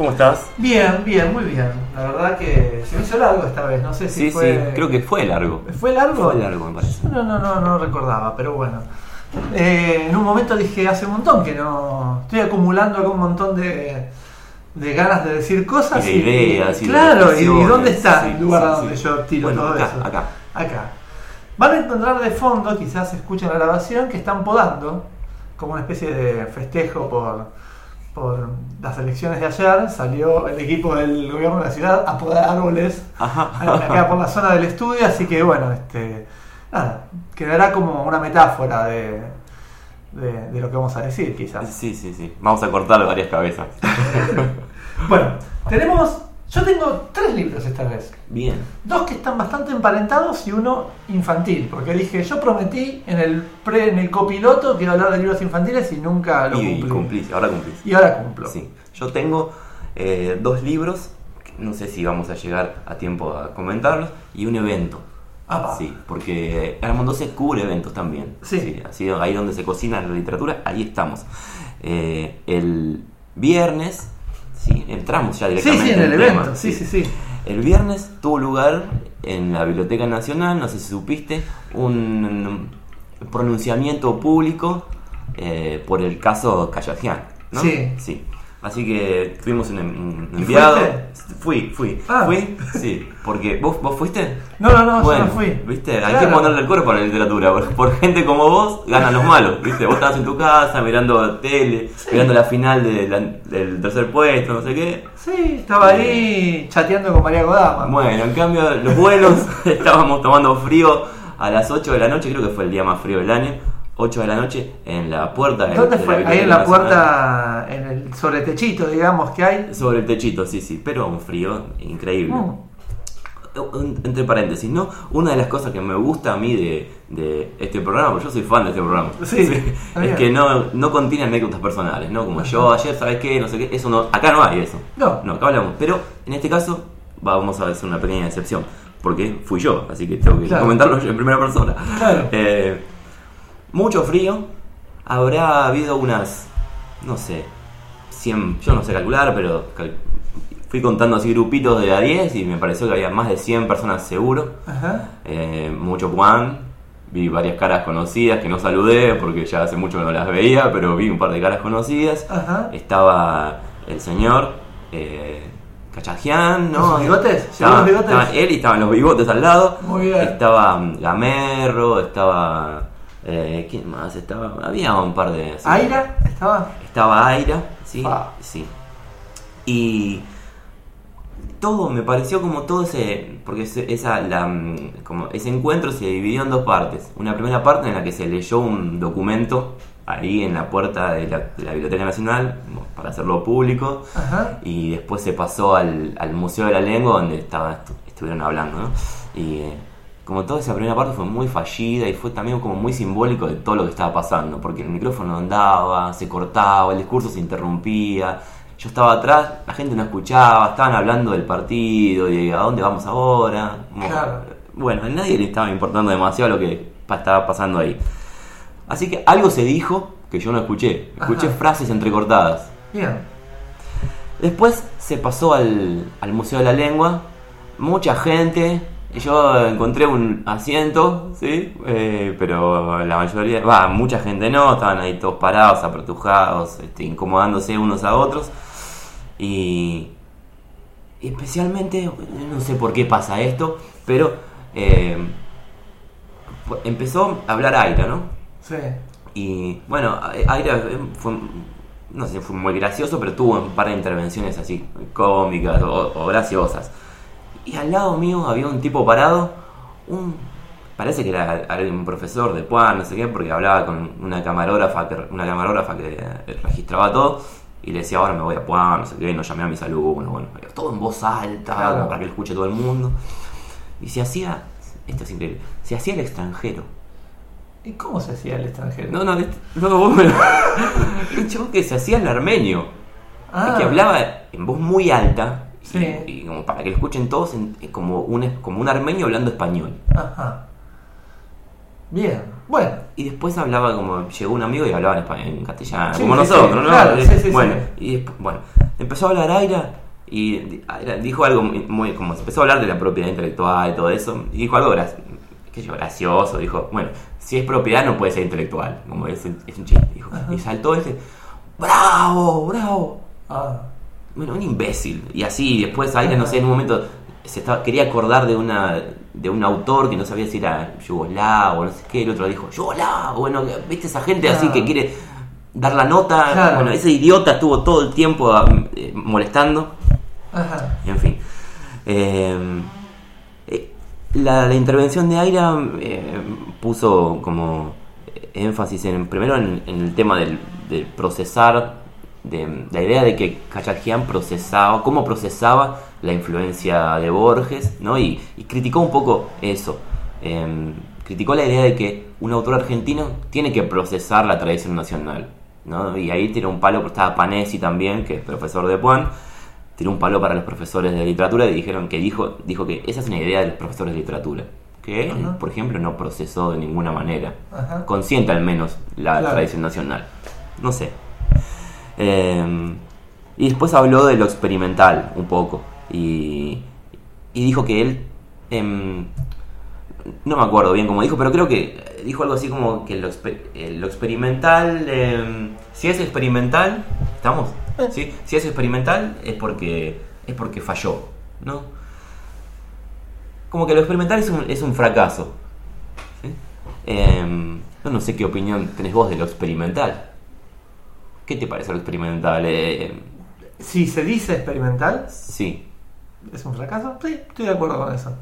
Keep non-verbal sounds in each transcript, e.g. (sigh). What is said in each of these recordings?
¿cómo estás? Bien, bien, muy bien. La verdad que se me hizo largo esta vez, no sé si Sí, fue... sí, creo que fue largo. ¿Fue largo? Fue largo, me parece. No, no, no, no recordaba, pero bueno. Eh, en un momento dije, hace un montón que no... Estoy acumulando acá un montón de, de ganas de decir cosas. Y de ideas y Claro, y, dónde está sí, el lugar sí, donde yo tiro Bueno, todo acá, eso. acá. Acá. Van a encontrar de fondo, quizás escuchen la grabación, que están podando, como una especie de festejo por, por las elecciones de ayer. Salió el equipo del gobierno de la ciudad a podar árboles acá por la zona del estudio, así que bueno, este, nada, quedará como una metáfora de, de, de lo que vamos a decir, quizás. Sí, sí, sí. Vamos a cortar varias cabezas. (laughs) Bueno, tenemos, yo tengo tres libros esta vez. Bien. Dos que están bastante emparentados y uno infantil, porque dije, yo prometí en el pre, en el copiloto que iba a hablar de libros infantiles y nunca lo Y cumplí. cumplís, ahora cumplís. Y ahora cumplo. Sí. Yo tengo eh, dos libros, no sé si vamos a llegar a tiempo a comentarlos, y un evento. Apa. Sí, porque Armand 12 cubre eventos también. Sí. así ahí donde se cocina la literatura, ahí estamos. Eh, el viernes, sí, entramos ya Sí, directamente sí, en el tema, evento, sí, sí, sí. El viernes tuvo lugar en la Biblioteca Nacional, no sé si supiste, un pronunciamiento público eh, por el caso Callajian, ¿no? Sí. Sí. Así que tuvimos un, un enviado. Fui, fui. Ah. Fui, sí. Porque vos, vos fuiste. No, no, no, bueno, yo no fui. ¿viste? Hay Claro. que ponerle el cuerpo a la literatura. Por, por gente como vos, ganan los malos, ¿viste? Vos estabas en tu casa mirando tele, mirando la final de la- del tercer puesto, no sé qué. Sí, estaba ahí chateando con María Godama. Bueno, en cambio, los vuelos (laughs) estábamos tomando frío a las 8 de la noche, creo que fue el día más frío del año. 8 de la noche en la puerta de ¿Dónde de fue? Ahí Biblioteca en la Nacional. puerta, en el sobre techito, digamos, que hay. Sobre el techito, sí, sí, pero un frío increíble. Mm. Entre paréntesis, ¿no? Una de las cosas que me gusta a mí de, de este programa, porque yo soy fan de este programa, Sí, (laughs) es que no, no contiene anécdotas personales, ¿no? Como yo ayer, ¿sabes qué? No sé qué, eso no, acá no hay eso. No. No, acá hablamos. Pero en este caso vamos a hacer una pequeña excepción, porque fui yo, así que tengo que Claro. comentarlo yo en primera persona. Claro. Eh, mucho frío, habrá habido unas, no sé, 100, yo no sé calcular, pero cal- fui contando así grupitos de a 10 y me pareció que había más de 100 personas seguro. Ajá. Eh, mucho Juan, vi varias caras conocidas que no saludé porque ya hace mucho que no las veía, pero vi un par de caras conocidas. Ajá. Estaba el señor eh, Cachajian, ¿no? ¿Con sus bigotes? ¿Llegó Estaba, los bigotes? estaba él y estaban los bigotes al lado. Muy bien. Estaba mm, Gamerro, estaba. Eh, ¿Quién más? Estaba. Había un par de. sí. ¿Aira? ¿Estaba? Estaba Aira, sí. Ah. Sí. Y todo me pareció como todo ese porque ese, esa la, mm, como ese encuentro se dividió en dos partes una primera parte en la que se leyó un documento ahí en la puerta de la, de la biblioteca nacional para hacerlo público Ajá. y después se pasó al, al museo de la lengua donde estaba estu- estuvieron hablando ¿no? y eh, como toda esa primera parte fue muy fallida y fue también como muy simbólico de todo lo que estaba pasando porque el micrófono andaba se cortaba el discurso se interrumpía yo estaba atrás, la gente no escuchaba, estaban hablando del partido y a dónde vamos ahora. Claro. Bueno, a nadie le estaba importando demasiado lo que estaba pasando ahí. Así que algo se dijo que yo no escuché. Escuché Ajá. frases entrecortadas. Bien. Después se pasó al, al Museo de la Lengua, mucha gente, y yo encontré un asiento, ¿sí? Eh, pero la mayoría, va, mucha gente no, estaban ahí todos parados, apretujados, este, incomodándose unos a otros. Y especialmente, no sé por qué pasa esto, pero eh, empezó a hablar Aira, ¿no? Sí. Y bueno, Aira fue, no sé, fue muy gracioso, pero tuvo un par de intervenciones así cómicas o, o graciosas. Y al lado mío había un tipo parado, un parece que era un profesor de Puan, no sé qué, porque hablaba con una camarógrafa que, una camarógrafa que eh, registraba todo. Y le decía, ahora me voy a Puan, no sé qué, no llamé a mis alumnos, bueno, todo en voz alta, Claro. como para que lo escuche todo el mundo. Y se hacía, esto es increíble, se hacía el extranjero. ¿Y cómo se hacía el extranjero? No, no, no, vos me lo... (laughs) El chabón que se hacía el armenio. Ah. Que hablaba en voz muy alta. Sí. Y, como para que lo escuchen todos, en- como, un, como un armenio hablando español. Ajá. Bien. Bueno. Y después hablaba como. Llegó un amigo y hablaba en, español, en castellano, Sí, como sí, nosotros, ¿no? claro, Eh, sí, sí, bueno, sí. y después, bueno, empezó a hablar Aira y dijo algo muy, como empezó a hablar de la propiedad intelectual y todo eso, y dijo algo que yo, gracioso, dijo, bueno, si es propiedad no puede ser intelectual, como es, es un chiste, dijo, y saltó ese, bravo, bravo, ah. Bueno, un imbécil, y así, después Aira, no sé, en un momento se estaba, quería acordar de una de un autor que no sabía si era yugoslavo o no sé qué, el otro dijo, yugoslavo, bueno, viste esa gente así que quiere dar la nota, bueno, ese idiota estuvo todo el tiempo eh, molestando, Ajá. en fin. Em, eh, la, intervención de Aira eh, puso como énfasis en primero en, el tema del, procesar, de, la idea de que Kachakian procesaba, cómo procesaba la influencia de Borges, ¿no? Y, criticó un poco eso. Em, criticó la idea de que un autor argentino tiene que procesar la tradición nacional, ¿no? Y ahí tiró un palo, estaba Panesi también, que es profesor de Puan, tiró un palo para los profesores de literatura y dijeron que dijo, dijo que esa es una idea de los profesores de literatura. Que él, por ejemplo, no procesó de ninguna manera. Consciente al menos la tradición nacional. No sé. Em, y después habló de lo experimental un poco. Y, dijo que él, em, no me acuerdo bien cómo dijo, pero creo que dijo algo así como que lo, eh, experimental, em, si es experimental, ¿estamos? Eh. ¿Sí? Si es experimental es porque, es porque falló, ¿no? Como que lo experimental es un, es un fracaso. Em, no sé qué opinión tenés vos de lo experimental. ¿Qué te parece lo experimental? Eh, si se dice experimental. Sí. ¿Es un fracaso? Sí, estoy de acuerdo con eso.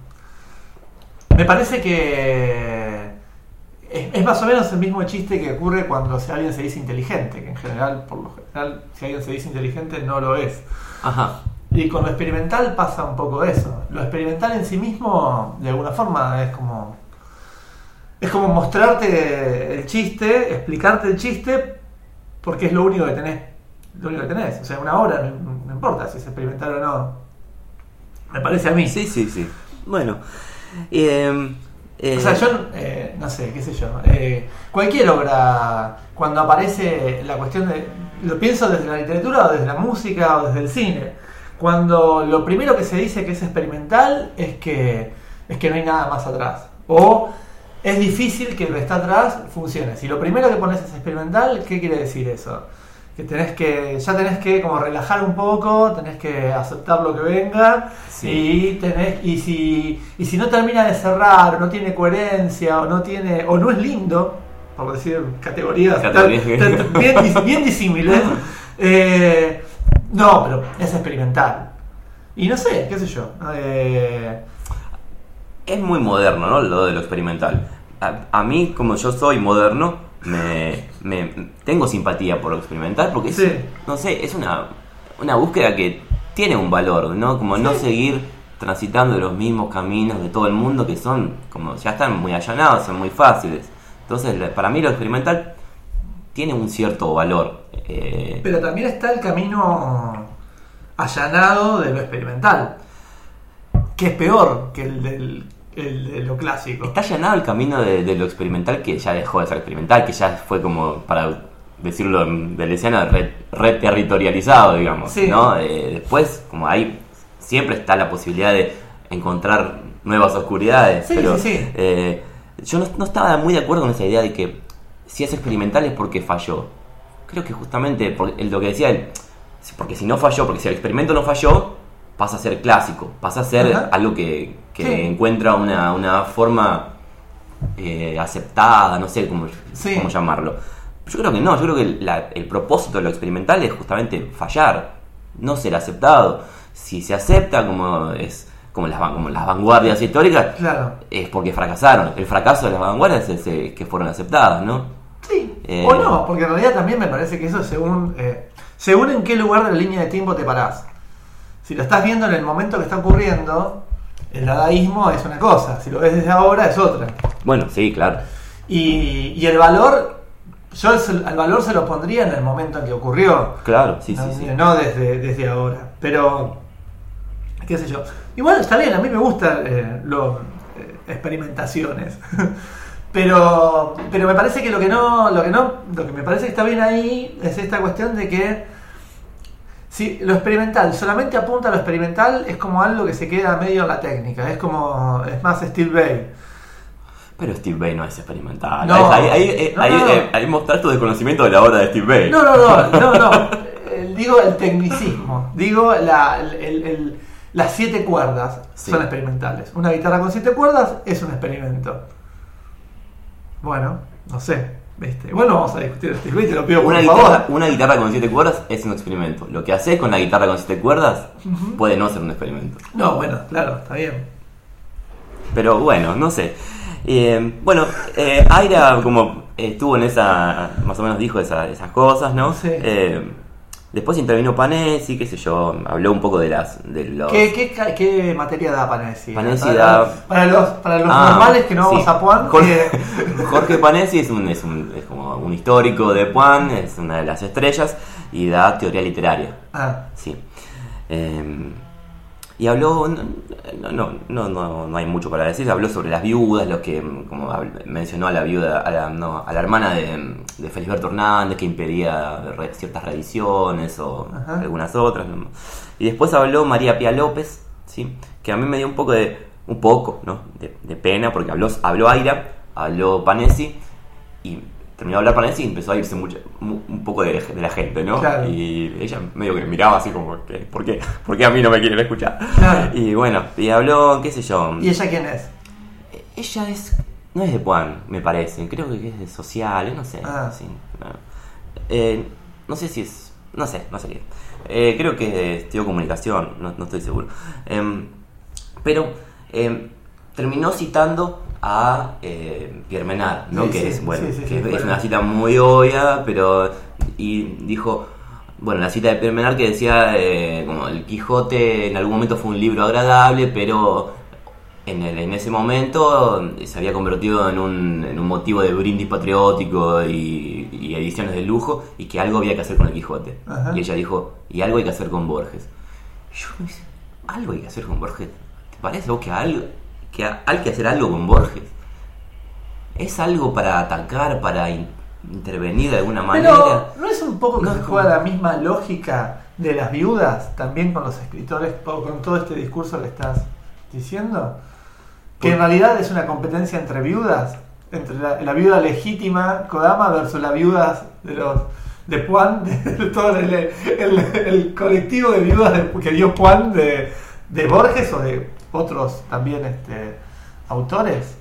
Me parece que es, más o menos el mismo chiste que ocurre cuando si alguien se dice inteligente, que en general, por lo general, si alguien se dice inteligente no lo es. Ajá. Y con lo experimental pasa un poco eso. Lo experimental en sí mismo, de alguna forma, es como. Es como mostrarte el chiste, explicarte el chiste, porque es lo único que tenés. Lo único que tenés. O sea, una hora, no, no importa si es experimental o no me parece a mí. Sí, sí, sí. Bueno. Eh, o sea, yo, eh, no sé, qué sé yo. Eh, cualquier obra, cuando aparece la cuestión de. Lo pienso desde la literatura o desde la música o desde el cine. Cuando lo primero que se dice que es experimental es que, es que no hay nada más atrás. O es difícil que lo que está atrás funcione. Si lo primero que pones es experimental, ¿qué quiere decir eso? que tenés que, ya tenés que como relajar un poco, tenés que aceptar lo que venga y tenés, y si, y si no termina de cerrar, o no tiene coherencia, o no tiene, o no es lindo, por decir categorías, bien, disímiles, (laughs) eh, no, pero es experimental. Y no sé, qué sé yo. Eh, es muy moderno, ¿no? Lo de lo experimental. a mí, como yo soy moderno, me, me, tengo simpatía por lo experimental porque es, no sé, es una, una búsqueda que tiene un valor, ¿no? Como no seguir transitando los mismos caminos de todo el mundo que son, como ya están muy allanados, son muy fáciles. Entonces, para mí lo experimental tiene un cierto valor. Eh, Pero también está el camino allanado de lo experimental, que es peor que el del el, lo clásico. Está allanado el camino de, lo experimental que ya dejó de ser experimental, que ya fue como, para decirlo de Lesiana, reterritorializado, digamos. ¿no? Eh, después, como ahí siempre está la posibilidad de encontrar nuevas oscuridades. pero eh, yo no, estaba muy de acuerdo con esa idea de que si es experimental es porque falló. Creo que justamente por, lo que decía él, porque si no falló, porque si el experimento no falló, pasa a ser clásico, pasa a ser algo que, encuentra una, forma eh, aceptada, no sé cómo, cómo, llamarlo. Yo creo que no, yo creo que el propósito de lo experimental es justamente fallar, no ser aceptado. Si se acepta como es como las, como las vanguardias históricas, es porque fracasaron. El fracaso de las vanguardias es que fueron aceptadas, ¿no? Sí. Eh, o no, porque en realidad también me parece que eso según, eh, según en qué lugar de la línea de tiempo te parás si lo estás viendo en el momento que está ocurriendo, el dadaísmo es una cosa, si lo ves desde ahora es otra. Bueno, sí, claro. Y, el valor, yo al valor se lo pondría en el momento en que ocurrió. Claro, sí, no, sí, No desde, desde ahora. Pero, qué sé yo. Igual está bien, a mí me gustan eh, las eh, experimentaciones. (laughs) pero, pero me parece que lo que no, lo que no, lo que me parece que está bien ahí es esta cuestión de que Si lo experimental solamente apunta a lo experimental, es como algo que se queda medio en la técnica. Es como. Es más Steve Bay. Pero Steve Bay no es experimental. No. Ahí, ahí, eh, No, ahí, no. eh, ahí mostrar tu desconocimiento de la obra de Steve Bay. No, no, no, (laughs) no, no. Eh, Digo el tecnicismo. Digo la, el- el- el- las siete cuerdas Sí. son experimentales. Una guitarra con siete cuerdas es un experimento. Bueno, no sé. ¿Viste? Bueno, vamos a discutir Bay, te lo pido por Una favor. guitarra, una guitarra con siete cuerdas es un experimento. Lo que haces con la guitarra con siete cuerdas puede no ser un experimento. No, bueno, claro, está bien. Pero bueno, no sé. Eh, bueno, eh, Aira como estuvo en esa, más o menos dijo esa- esas cosas, ¿no? Sí. Eh, después intervino Panesi, qué sé yo, habló un poco de las de los... ¿Qué, qué, materia da Panesi? Panesi para, da- Para los, para los Ah, normales que no vamos sí. a Puan. (laughs) Jorge, Jorge Panesi es, un, es, un- es como un histórico de Puan, es una de las estrellas y da teoría literaria. Ah, Sí. Eh, y habló, no, no, no, no, no hay mucho para decir, habló sobre las viudas, lo que como mencionó a la viuda, a la, no, a la hermana de, de Felisberto Hernández que impedía ciertas reediciones o Ajá. algunas otras. ¿no? Y después habló María Pía López, ¿sí? que a mí me dio un poco de, un poco, ¿no? de, de pena porque habló, habló Aira, habló Panesi y terminó de hablar Panesi y empezó a irse mucho, mu- un poco de, de la gente, ¿no? Claro. Y ella medio que miraba así como, que, ¿por qué? (laughs) ¿Por qué a mí no me quieren escuchar? Claro. Y bueno, y habló, qué sé yo. ¿Y ella quién es? Ella es, no es de Puan, me parece, creo que es de sociales, no sé. Ah. sí, no. Eh, no sé si es, no sé, no sé qué. Eh, creo que estudió comunicación, no, no estoy seguro. Em, pero em, terminó citando a eh, Pierre Menard, ¿no? Sí, que sí, es, bueno, sí, que es bueno. una cita muy obvia, pero. Y dijo. Bueno, la cita de Pierre Menard que decía eh, como el Quijote en algún momento fue un libro agradable, pero en, el- en ese momento eh, se había convertido en un, en un motivo de brindis patriótico y, y ediciones de lujo y que algo había que hacer con el Quijote. Ajá. Y ella dijo, y algo hay que hacer con Borges. Y yo me dice, algo hay que hacer con Borges. ¿Te parece vos que, algo, que ha- hay que hacer algo con Borges? ¿Es algo para atacar, para in- intervenir de alguna manera? Pero, ¿no es un poco que No, se como- juega la misma lógica de las viudas también con los escritores, con todo este discurso que estás diciendo? Que en realidad es una competencia entre viudas, entre la, la viuda legítima, Kodama, versus las viudas de los de Juan, (laughs) de, todo el, el- el colectivo de viudas de- que dio Juan de, de Borges o de otros también este, autores.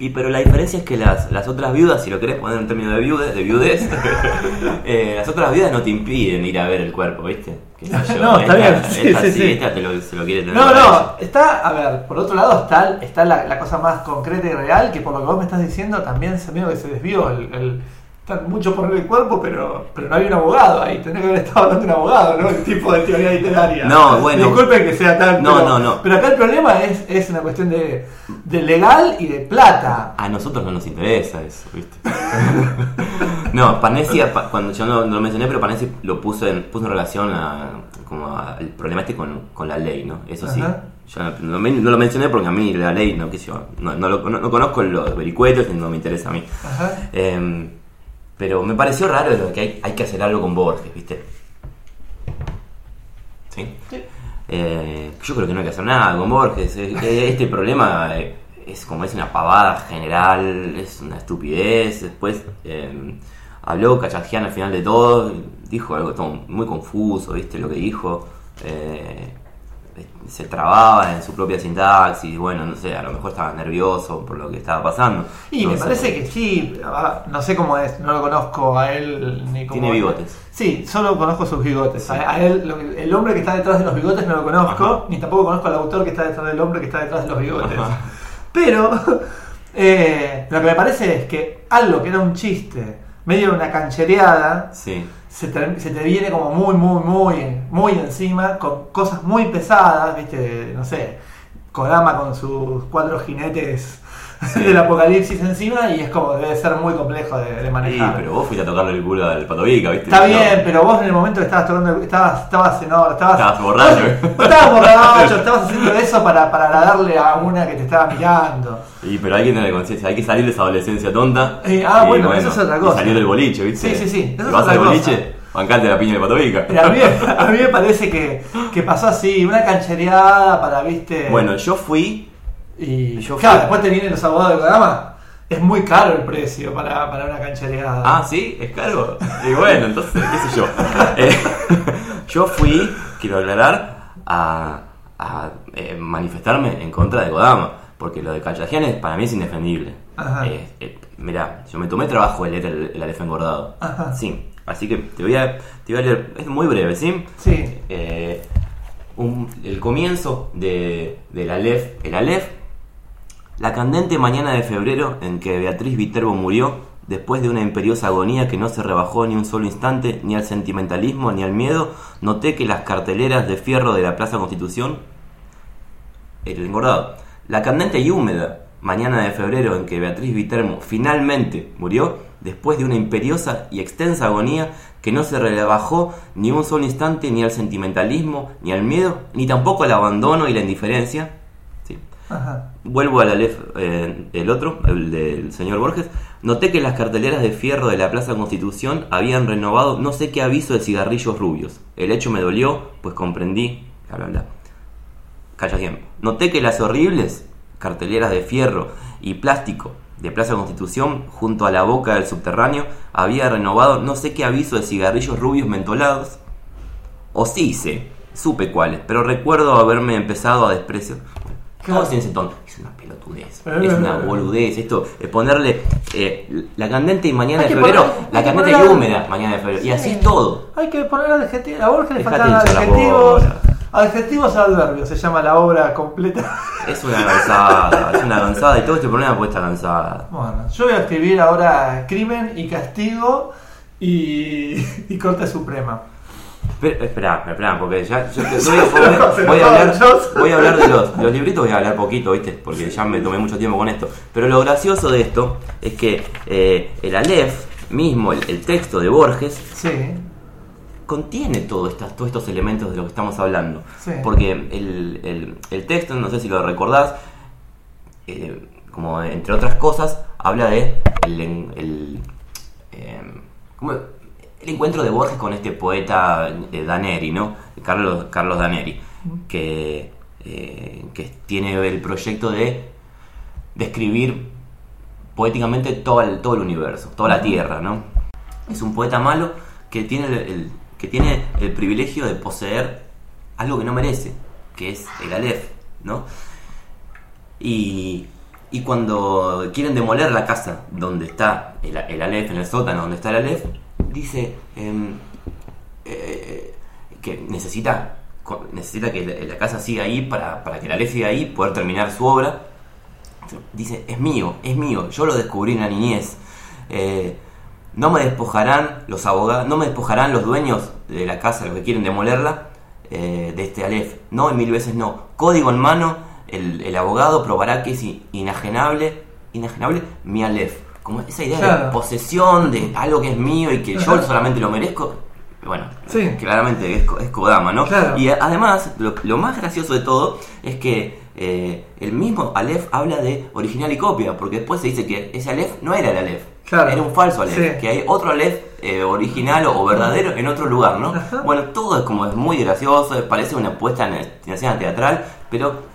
Y pero la diferencia es que las, las otras viudas, si lo querés poner en términos de viudes, de viudez, (laughs) eh, las otras viudas no te impiden ir a ver el cuerpo, ¿viste? Yo, (laughs) No, está bien, sí, esta sí, sí. esta te lo, se lo quiere tener No, no, está, a ver, por otro lado está, está la, la cosa más concreta y real, que por lo que vos me estás diciendo también se medio que se desvió el, el- está mucho por el cuerpo, pero, pero no hay un abogado ahí, tendría que haber estado hablando de un abogado, ¿no? El tipo de teoría literaria. No, bueno. Disculpen que sea tan... No, pero, no, no. Pero acá el problema es, es una cuestión de, de legal y de plata. A nosotros no nos interesa eso, ¿viste? (laughs) no, Panesi, pa- cuando yo no, no lo mencioné, pero Panesi lo puso en, puso en relación a, como al problema este con, con la ley, ¿no? Eso sí. Ajá. Yo no, lo mencioné porque a mí la ley, no, qué sé yo, no, no, lo- no- no conozco los vericuetos y no me interesa a mí. Ajá. Eh, pero me pareció raro lo que hay, hay que hacer algo con Borges, ¿viste? ¿Sí? Sí. Eh, yo creo que no hay que hacer nada con Borges. Este problema eh, es como es una pavada general, es una estupidez. Después eh, habló Cachajian al final de todo, dijo algo todo muy confuso, ¿viste? Lo que dijo. Eh, se trababa en su propia sintaxis, bueno, no sé, a lo mejor estaba nervioso por lo que estaba pasando. Y me parece que sí, ah, no sé cómo es, no lo conozco a él ni cómo Tiene bigotes. Sí, solo conozco sus bigotes. A, a él, lo el hombre que está detrás de los bigotes no lo conozco, Ajá. ni tampoco conozco al autor que está detrás del hombre que está detrás de los bigotes. Ajá. Pero (laughs) eh, lo que me parece es que algo que era un chiste, medio una canchereada, Sí. Se te, se te viene como muy, muy, muy, muy encima, con cosas muy pesadas, viste, no sé, Kodama con sus cuatro jinetes del apocalipsis encima y es como debe ser muy complejo de, de Sí, manejar. pero vos fuiste a tocarle el culo al patovica, ¿viste? Está No. bien, pero vos en el momento que estabas tocando, estabas, estabas, no, estabas, Estabas borracho. (laughs) Vos, estabas borracho, (laughs) estabas haciendo eso para, para agradarle a una que te estaba mirando. Sí, pero hay que tener conciencia, hay que salir de esa adolescencia tonta. Eh, ah, y bueno, eso es otra cosa. Y salir del boliche, ¿viste? Sí, sí, sí, eso vas al cosa. boliche, Bancante la piña de Patovica. A, mí, (laughs) a mí me parece que, que pasó así, una canchereada para, viste. Bueno, yo fui. Y yo claro, después te vienen los abogados de Kodama. Es muy caro el precio para, para una canchereada. Ah, sí, es caro. Y bueno, entonces, qué sé yo. (laughs) Eh, (laughs) yo fui, quiero aclarar, a, a, eh, manifestarme en contra de Kodama. Porque lo de Cachajian es- para mí es indefendible. Ajá. Eh, mirá, yo me tomé trabajo de leer el, el Aleph engordado. Ajá. Sí, así que te voy a, te voy a leer. Es muy breve, ¿sí? Sí. Un- el comienzo de, del Aleph. El Aleph, la candente mañana de febrero en que Beatriz Viterbo murió, después de una imperiosa agonía que no se rebajó ni un solo instante, ni al sentimentalismo ni al miedo, noté que las carteleras de fierro de la Plaza Constitución. El engordado. La candente y húmeda mañana de febrero en que Beatriz Viterbo finalmente murió, después de una imperiosa y extensa agonía que no se rebajó ni un solo instante ni al sentimentalismo, ni al miedo, ni tampoco al abandono y la indiferencia. Sí. Ajá. Vuelvo al Aleph, eh, el otro, el del señor Borges. Noté que las carteleras de fierro de la Plaza Constitución habían renovado no sé qué aviso de cigarrillos rubios. El hecho me dolió, pues comprendí. Bla, bla. Noté que las horribles carteleras de fierro y plástico de Plaza Constitución, junto a la boca del subterráneo, había renovado no sé qué aviso de cigarrillos rubios mentolados. O sí sé, supe cuáles, pero recuerdo haberme empezado a despreciar. Todo en ese tono. Es una pelotudez, es una (laughs) boludez. Esto, eh, ponerle eh, la candente y mañana de febrero, poner- la candente y húmeda mañana de febrero. Y así es todo. Hay que poner adjetivos. A Borges le faltan la adjetivos. Adjetivos adverbios, se llama la obra completa. (laughs) Es una cansada, es una cansada y todo este problema puede estar cansada. Bueno, yo voy a escribir ahora crimen y castigo y, (laughs) y corte suprema. Espera, espera, espera, porque ya yo te- (laughs) Se voy, a, voy hablar, voy a hablar de los, los libritos, voy a hablar poquito, ¿viste? Porque ya me tomé mucho tiempo con esto. Pero lo gracioso de esto es que eh, el Aleph mismo, el, el texto de Borges, Sí, contiene todo estas, todos estos elementos de lo que estamos hablando. Sí. Porque el, el- el texto, no sé si lo recordás, eh, como entre otras cosas, habla de el, eh, ¿cómo? El encuentro de Borges con este poeta eh, Daneri, ¿no? Carlos, Carlos Daneri, que, eh, que tiene el proyecto de describir poéticamente todo el, todo el universo, toda la Tierra, ¿no? Es un poeta malo que tiene el, el- que tiene el privilegio de poseer algo que no merece, que es el Aleph, ¿no? Y, y cuando quieren demoler la casa donde está el, el Aleph, en el sótano donde está el Aleph, dice em, eh, que necesita, necesita que la, la casa siga ahí para, para que el Aleph siga ahí, poder terminar su obra. Dice, es mío, es mío, yo lo descubrí en la niñez. Eh, no me despojarán los abogados, no me despojarán los dueños de la casa, los que quieren demolerla, eh, de este Aleph. No, y mil veces no. Código en mano, el, el abogado probará que es inajenable, inajenable mi Aleph. Como esa idea de posesión de algo que es mío y que yo solamente lo merezco. Bueno, Sí. claramente es, es Kodama, ¿no? Claro. Y además, lo, lo más gracioso de todo es que eh, el mismo Aleph habla de original y copia, porque después se dice que ese Aleph no era el Aleph, Claro. era un falso Aleph, Sí. que hay otro Aleph eh, original o verdadero en otro lugar, ¿no? Ajá. Bueno, todo es como es muy gracioso, parece una puesta en, en escena teatral, pero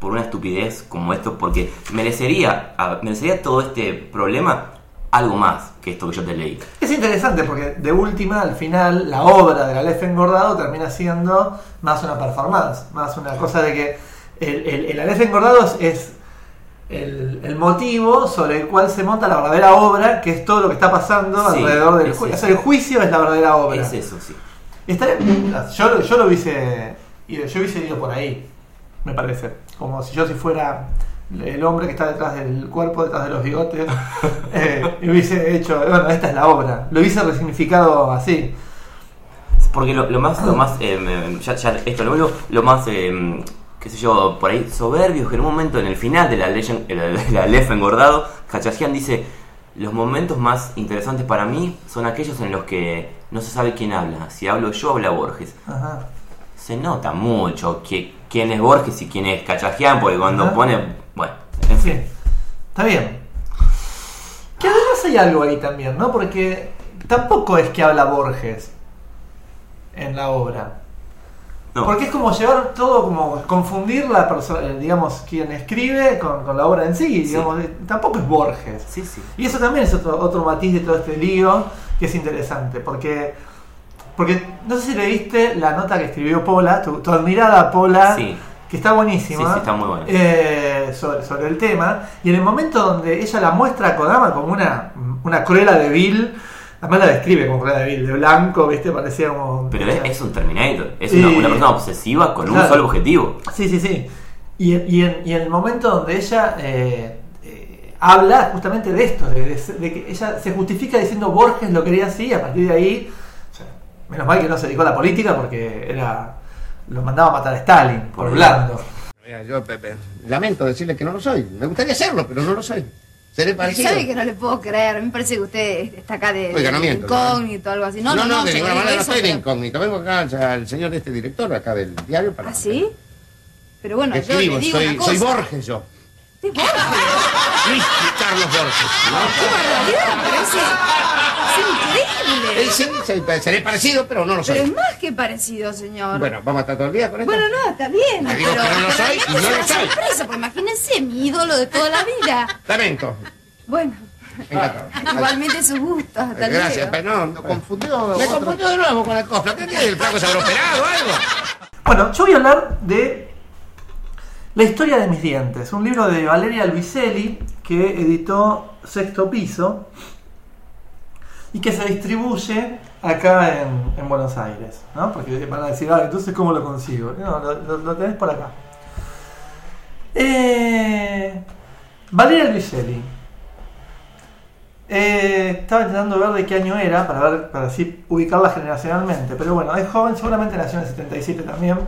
por una estupidez como esto, porque merecería, merecería todo este problema algo más que esto que yo te leí. Es interesante porque de última, al final, la obra del Aleph engordado termina siendo más una performance, más una cosa de que el, el, el Aleph engordado es- es el, el motivo sobre el cual se monta la verdadera obra, que es todo lo que está pasando Sí, alrededor del juicio. O sea, el juicio es la verdadera obra. Es eso, sí. Está- yo, yo lo hubiese yo hubiese ido por ahí, me parece. Como si yo si fuera el hombre que está detrás del cuerpo, detrás de los bigotes, (laughs) eh, y hubiese hecho, bueno, esta es la obra. Lo hubiese resignificado así. Porque lo, lo más, lo más, eh, ya, ya esto lo vuelvo, lo más, eh, qué sé yo, por ahí soberbio, que en un momento en el final de la, legend, de la, la Aleph engordado, Cachajian dice, los momentos más interesantes para mí son aquellos en los que no se sabe quién habla. Si hablo yo, habla Borges. Ajá. Se nota mucho que, quién es Borges y quién es Cachajian, porque cuando Ajá. pone, bueno, en Sí, fin. está bien. Que además hay algo ahí también, ¿no? Porque tampoco es que habla Borges. en la obra. No. Porque es como llevar todo, como confundir la persona, eh, digamos, quien escribe con, con la obra en sí. Digamos, eh, tampoco es Borges. Sí, sí. Y eso también es otro, otro matiz de todo este lío que es interesante. Porque, porque no sé si leíste la nota que escribió Pola, tu, tu admirada Pola, Sí. que está buenísima. Sí, sí, está muy buena. eh, sobre, sobre el tema. Y en el momento donde ella la muestra a Kodama como una, una cruela de Bill, además la describe como cruela de Bill, de blanco, ¿viste? Parecía como. Pero es, es un Terminator. Es Y- una, una persona obsesiva con Claro. un solo objetivo. Sí, sí, sí. Y, y en, y en el momento donde ella eh, eh, habla justamente de esto, de, de- de que ella se justifica diciendo Borges lo quería así, y a partir de ahí, menos mal que no se dedicó a la política porque era lo mandaba a matar a Stalin, por blando. Mira, yo Pepe, lamento decirle que no lo soy. Me gustaría serlo, pero no lo soy. Seré parecido. ¿Sabe que no le puedo creer? Me parece que usted está acá de, Oiga, no de miento, incógnito o algo así. No, no, no. de yo ninguna manera no estoy de incógnito. Vengo acá al, señor este director acá del diario para... ¿Ah, sí? Pero bueno, yo Escribo, le digo soy, una cosa. soy Borges yo. ¿Sí, Borges? Luis Carlos Borges. ¡Qué barbaridad! Pero ese Eh, es increíble. sí, soy- seré parecido, pero no lo Pero es soy. más que parecido, señor. Bueno, vamos a estar todo el día con esto. Bueno, no, está bien. Le digo pero, que no lo pero soy y no lo soy. sorpresa, porque imagínense mi ídolo de toda la vida. Lamento. Bueno, Encantado. igualmente sus gustos. Hasta Gracias, luego. pero no... no confundió Me otro. confundió de nuevo con la copla. ¿Qué tiene? ¿El flaco se habrá operado o algo? Bueno, yo voy a hablar de La historia de mis dientes, un libro de Valeria Luiselli que editó Sexto Piso y que se distribuye acá en, en Buenos Aires, ¿no? Porque van a decir, ah, entonces ¿cómo lo consigo? No, lo, lo- lo tenés por acá. Eh, Valeria Luiselli. Eh, estaba intentando ver de qué año era para ver para así ubicarla generacionalmente, pero bueno, es joven, seguramente nació en el 77 también.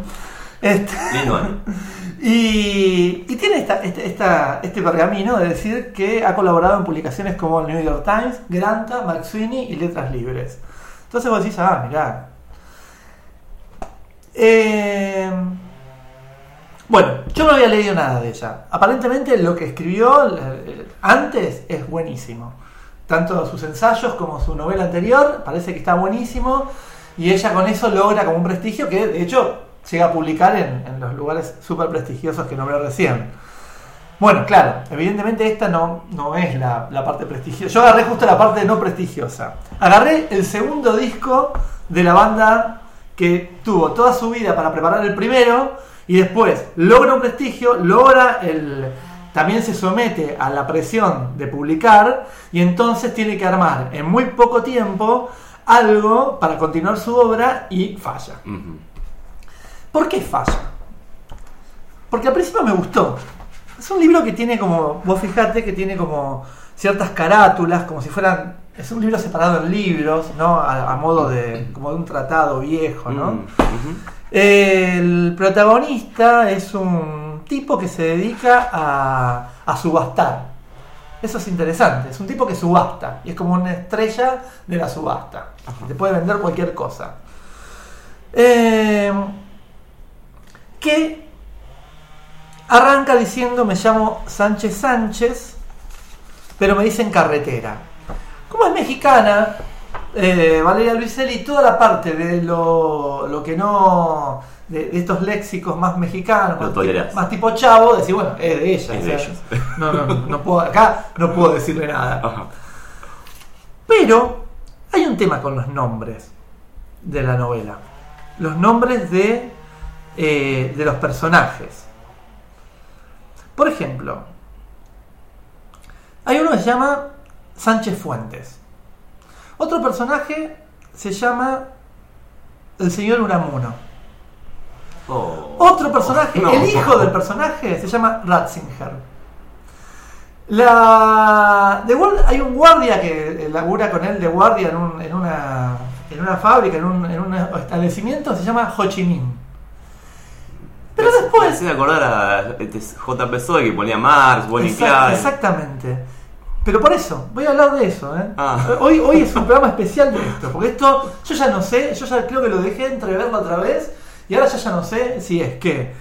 Este. (laughs) y, y tiene esta, este, este pergamino de decir que ha colaborado en publicaciones como el New York Times, Granta, Max Sweeney y Letras Libres. Entonces vos decís, ah, mirá. Eh, bueno, yo no había leído nada de ella. Aparentemente lo que escribió eh, antes es buenísimo. Tanto sus ensayos como su novela anterior parece que está buenísimo. Y ella con eso logra como un prestigio que de hecho llega a publicar en, en los lugares súper prestigiosos que nombré recién. Bueno, claro, evidentemente esta no, no es la, la parte prestigiosa. Yo agarré justo la parte no prestigiosa. Agarré el segundo disco de la banda que tuvo toda su vida para preparar el primero y después logra un prestigio, logra el... También se somete a la presión de publicar y entonces tiene que armar en muy poco tiempo algo para continuar su obra y falla. ¿Por qué falla? Porque al principio me gustó. Es un libro que tiene como, vos fijate que tiene como ciertas carátulas, como si fueran, es un libro separado en libros, ¿no? A, a modo de, como de un tratado viejo, ¿no? Mm. El protagonista es un tipo que se dedica a, a subastar. Eso es interesante. Es un tipo que subasta. Y es como una estrella de la subasta. Te puede vender cualquier cosa. Eh, que arranca diciendo me llamo Sánchez Sánchez, pero me dicen carretera. Como es mexicana, eh, Valeria Luiselli, toda la parte de lo, lo que no. De, de estos léxicos más mexicanos, más, más tipo chavo, decir, bueno, es de ella. Es de ellos. No, no, no puedo, acá no puedo decirle nada. Ajá. Pero hay un tema con los nombres de la novela. Los nombres de, eh, de los personajes. Por ejemplo, hay uno que se llama Sánchez Fuentes. Otro personaje se llama el señor Uramuno. Oh. Otro personaje, No. el hijo del personaje, se llama Ratzinger. La, de hay un guardia que eh, labura con él de guardia en, un- en una, en una fábrica, en un, en un establecimiento, se llama Ho Chi Minh. Pero después... Me hace acordar a este JP que ponía Mars, Bonnie Exact- exactamente. Pero por eso, voy a hablar de eso. ¿eh? Ah. Hoy, hoy es un programa especial de esto, porque esto yo ya no sé, yo ya creo que lo dejé entreverlo otra vez y ahora yo ya no sé si es que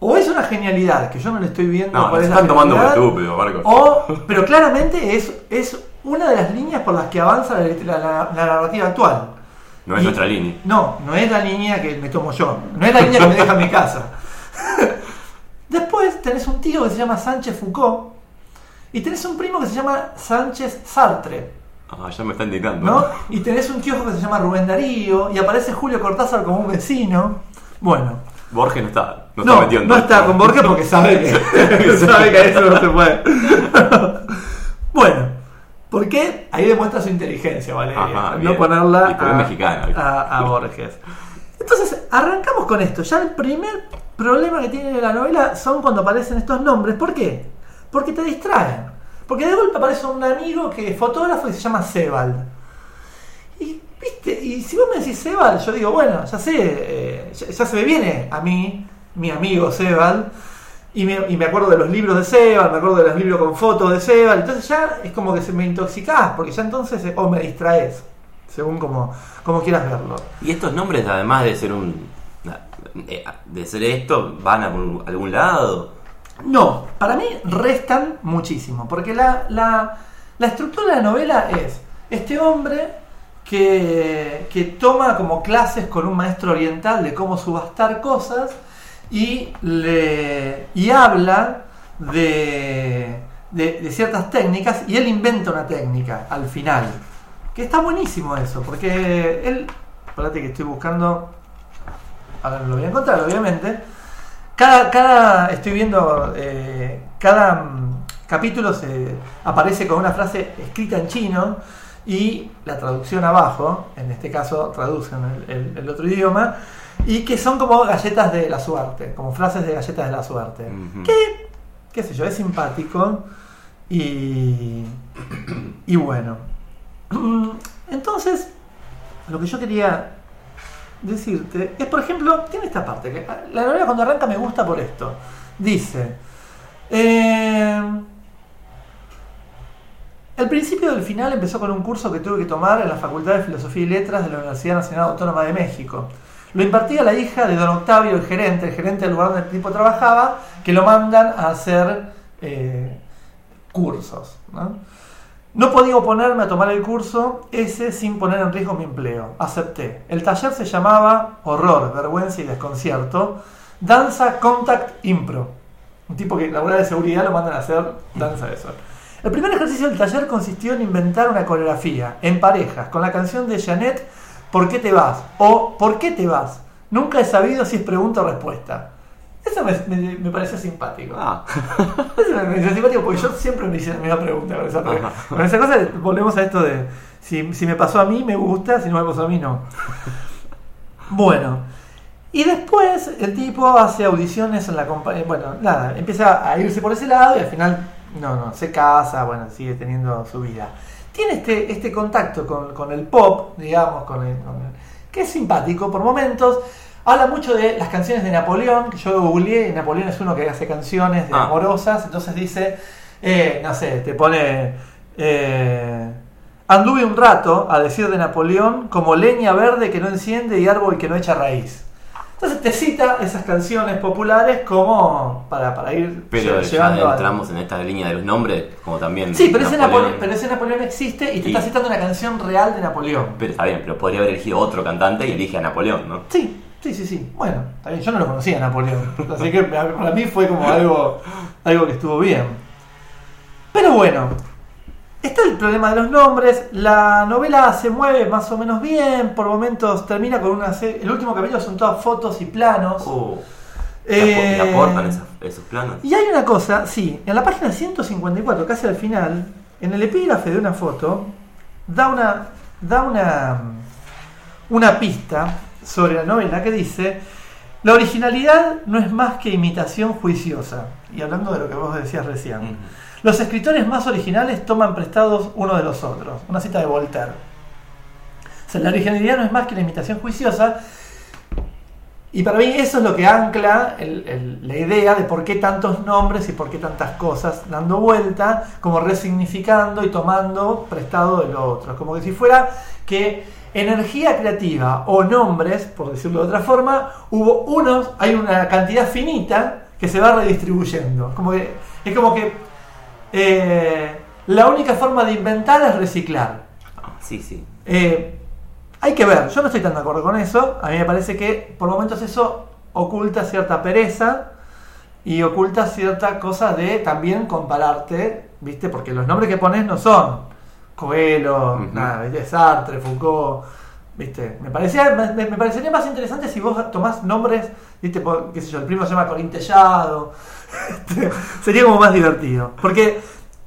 o es una genialidad que yo no le estoy viendo No, cuál la están tomando por estúpido, Marcos. o, pero claramente es, es una de las líneas por las que avanza la- la- la narrativa actual. No es Y- nuestra línea. No, no es la línea que me tomo yo. No es la línea que me deja en mi casa. (laughs) Después tenés un tío que se llama Sánchez Foucault. Y tenés un primo que se llama Sánchez Sartre. Ah, ya me está indicando. ¿no? Y tenés un tío que se llama Rubén Darío. Y aparece Julio Cortázar como un vecino. Bueno, Borges no está. No, no, está metido en no está con Borges porque sabe que, (laughs) (laughs) sabe que a eso no se puede. bueno, ¿por qué? Ahí demuestra su inteligencia, Valeria. Ajá, no ponerla mexicano. a, a Borges. Entonces, arrancamos con esto. Ya el primer problema que tiene la novela son cuando aparecen estos nombres. ¿Por qué? Porque te distraen. Porque de golpe aparece un amigo que es fotógrafo y se llama Sebald. Y, ¿viste? y si vos me decís Sebald, yo digo, bueno, ya sé, eh, ya, ya se me viene a mí, mi amigo Sebald, y me, y me acuerdo de los libros de Sebald, me acuerdo de los libros con fotos de Sebald, entonces ya es como que se me intoxicás, porque ya entonces, o me distraes, según como, como quieras verlo. Y estos nombres, además de ser un. de ser esto, van a algún- algún lado. No, para mí restan muchísimo, porque la, la, la estructura de la novela es este hombre que, que toma como clases con un maestro oriental de cómo subastar cosas y, le, y habla de, de, ciertas técnicas y él inventa una técnica al final. Que está buenísimo eso, porque él, espérate que estoy buscando, ahora no lo voy a encontrar obviamente, cada, cada estoy viendo, eh, cada mm, capítulo se aparece con una frase escrita en chino y la traducción abajo, en este caso traducen el- el otro idioma, y que son como galletas de la suerte, como frases de galletas de la suerte. Ujú. Que, qué sé yo, es simpático y, y bueno. (clears throat) Entonces, lo que yo quería decirte es, por ejemplo, tiene esta parte, que la novela cuando arranca me gusta por esto. Dice, eh, el principio del final empezó con un curso que tuve que tomar en la Facultad de Filosofía y Letras de la Universidad Nacional Autónoma de México. Lo impartía la hija de don Octavio, el gerente, el gerente del lugar donde el tipo trabajaba, que lo mandan a hacer eh, cursos. ¿no? Podía oponerme a tomar el curso ese sin poner en riesgo mi empleo. Acepté. El taller se llamaba Horror, Vergüenza y Desconcierto. Danza Contact Impro. Un tipo que la de seguridad lo mandan a hacer danza de eso. El primer ejercicio del taller consistió en inventar una coreografía en parejas con la canción de Janet ¿Por qué te vas? o ¿Por qué te vas? Nunca he sabido si es pregunta o respuesta. Eso me, me, me pareció simpático. Ah, (laughs) Eso me pareció simpático porque yo siempre me hice la misma pregunta con esa, (laughs) con esa cosa. Volvemos a esto de si, si me pasó a mí, me gusta, si no me pasó a mí, no. (laughs) Bueno, y después el tipo hace audiciones en la compañía. Bueno, nada, empieza a irse por ese lado y al final, no, no, se casa, bueno, sigue teniendo su vida. Tiene este, este contacto con, con el pop, digamos, con el, con el- que es simpático por momentos. Habla mucho de las canciones de Napoleón, que yo googleé, y Napoleón es uno que hace canciones de Ah. amorosas, entonces dice, eh, no sé, te pone... eh, Anduve un rato, a decir de Napoleón, como leña verde que no enciende y árbol que no echa raíz. Entonces te cita esas canciones populares como para, para ir pero lle- ya entramos en esta línea de los nombres, como también. Sí, pero ese, Napoleón. Napoleón, pero ese Napoleón existe y te Y- está citando una canción real de Napoleón. Pero está bien, pero podría haber elegido otro cantante y elige a Napoleón, ¿no? Sí, sí, sí, sí. Bueno, está bien, yo no lo conocía a Napoleón. (laughs) Así que para mí fue como algo, algo que estuvo bien. Pero bueno, está el problema de los nombres. La novela se mueve más o menos bien. Por momentos termina con una serie. El último capítulo son todas fotos y planos. Oh, Eh, ¿Le aportan esos planos? Y hay una cosa, sí, en la página 154, casi al final, en el epígrafe de una foto, da una, da una, una pista sobre la novela que dice, la originalidad no es más que imitación juiciosa. Y hablando de lo que vos decías recién. Los escritores más originales toman prestados uno de los otros. Una cita de Voltaire. La originalidad no es más que la imitación juiciosa. Y para mí eso es lo que ancla la idea de por qué tantos nombres y por qué tantas cosas dando vuelta, como resignificando y tomando prestado de lo otro. Como que si fuera que energía creativa o nombres, por decirlo de otra forma, hubo unos, hay una cantidad finita que se va redistribuyendo. Como que, es como que eh, la única forma de inventar es reciclar. Ah, sí, sí. Eh, Hay que ver, yo no estoy tan de acuerdo con eso. A mí me parece que por momentos eso oculta cierta pereza y oculta cierta cosa de también compararte, ¿viste? Porque los nombres que pones no son Coelho, Ujú. nada, ¿viste? Sartre, Foucault, ¿viste? Me, parecía, me, me parecería más interesante si vos tomás nombres, ¿viste? Por, qué sé yo, el primo se llama Corín Tellado. (laughs) Este, Sería como más divertido. Porque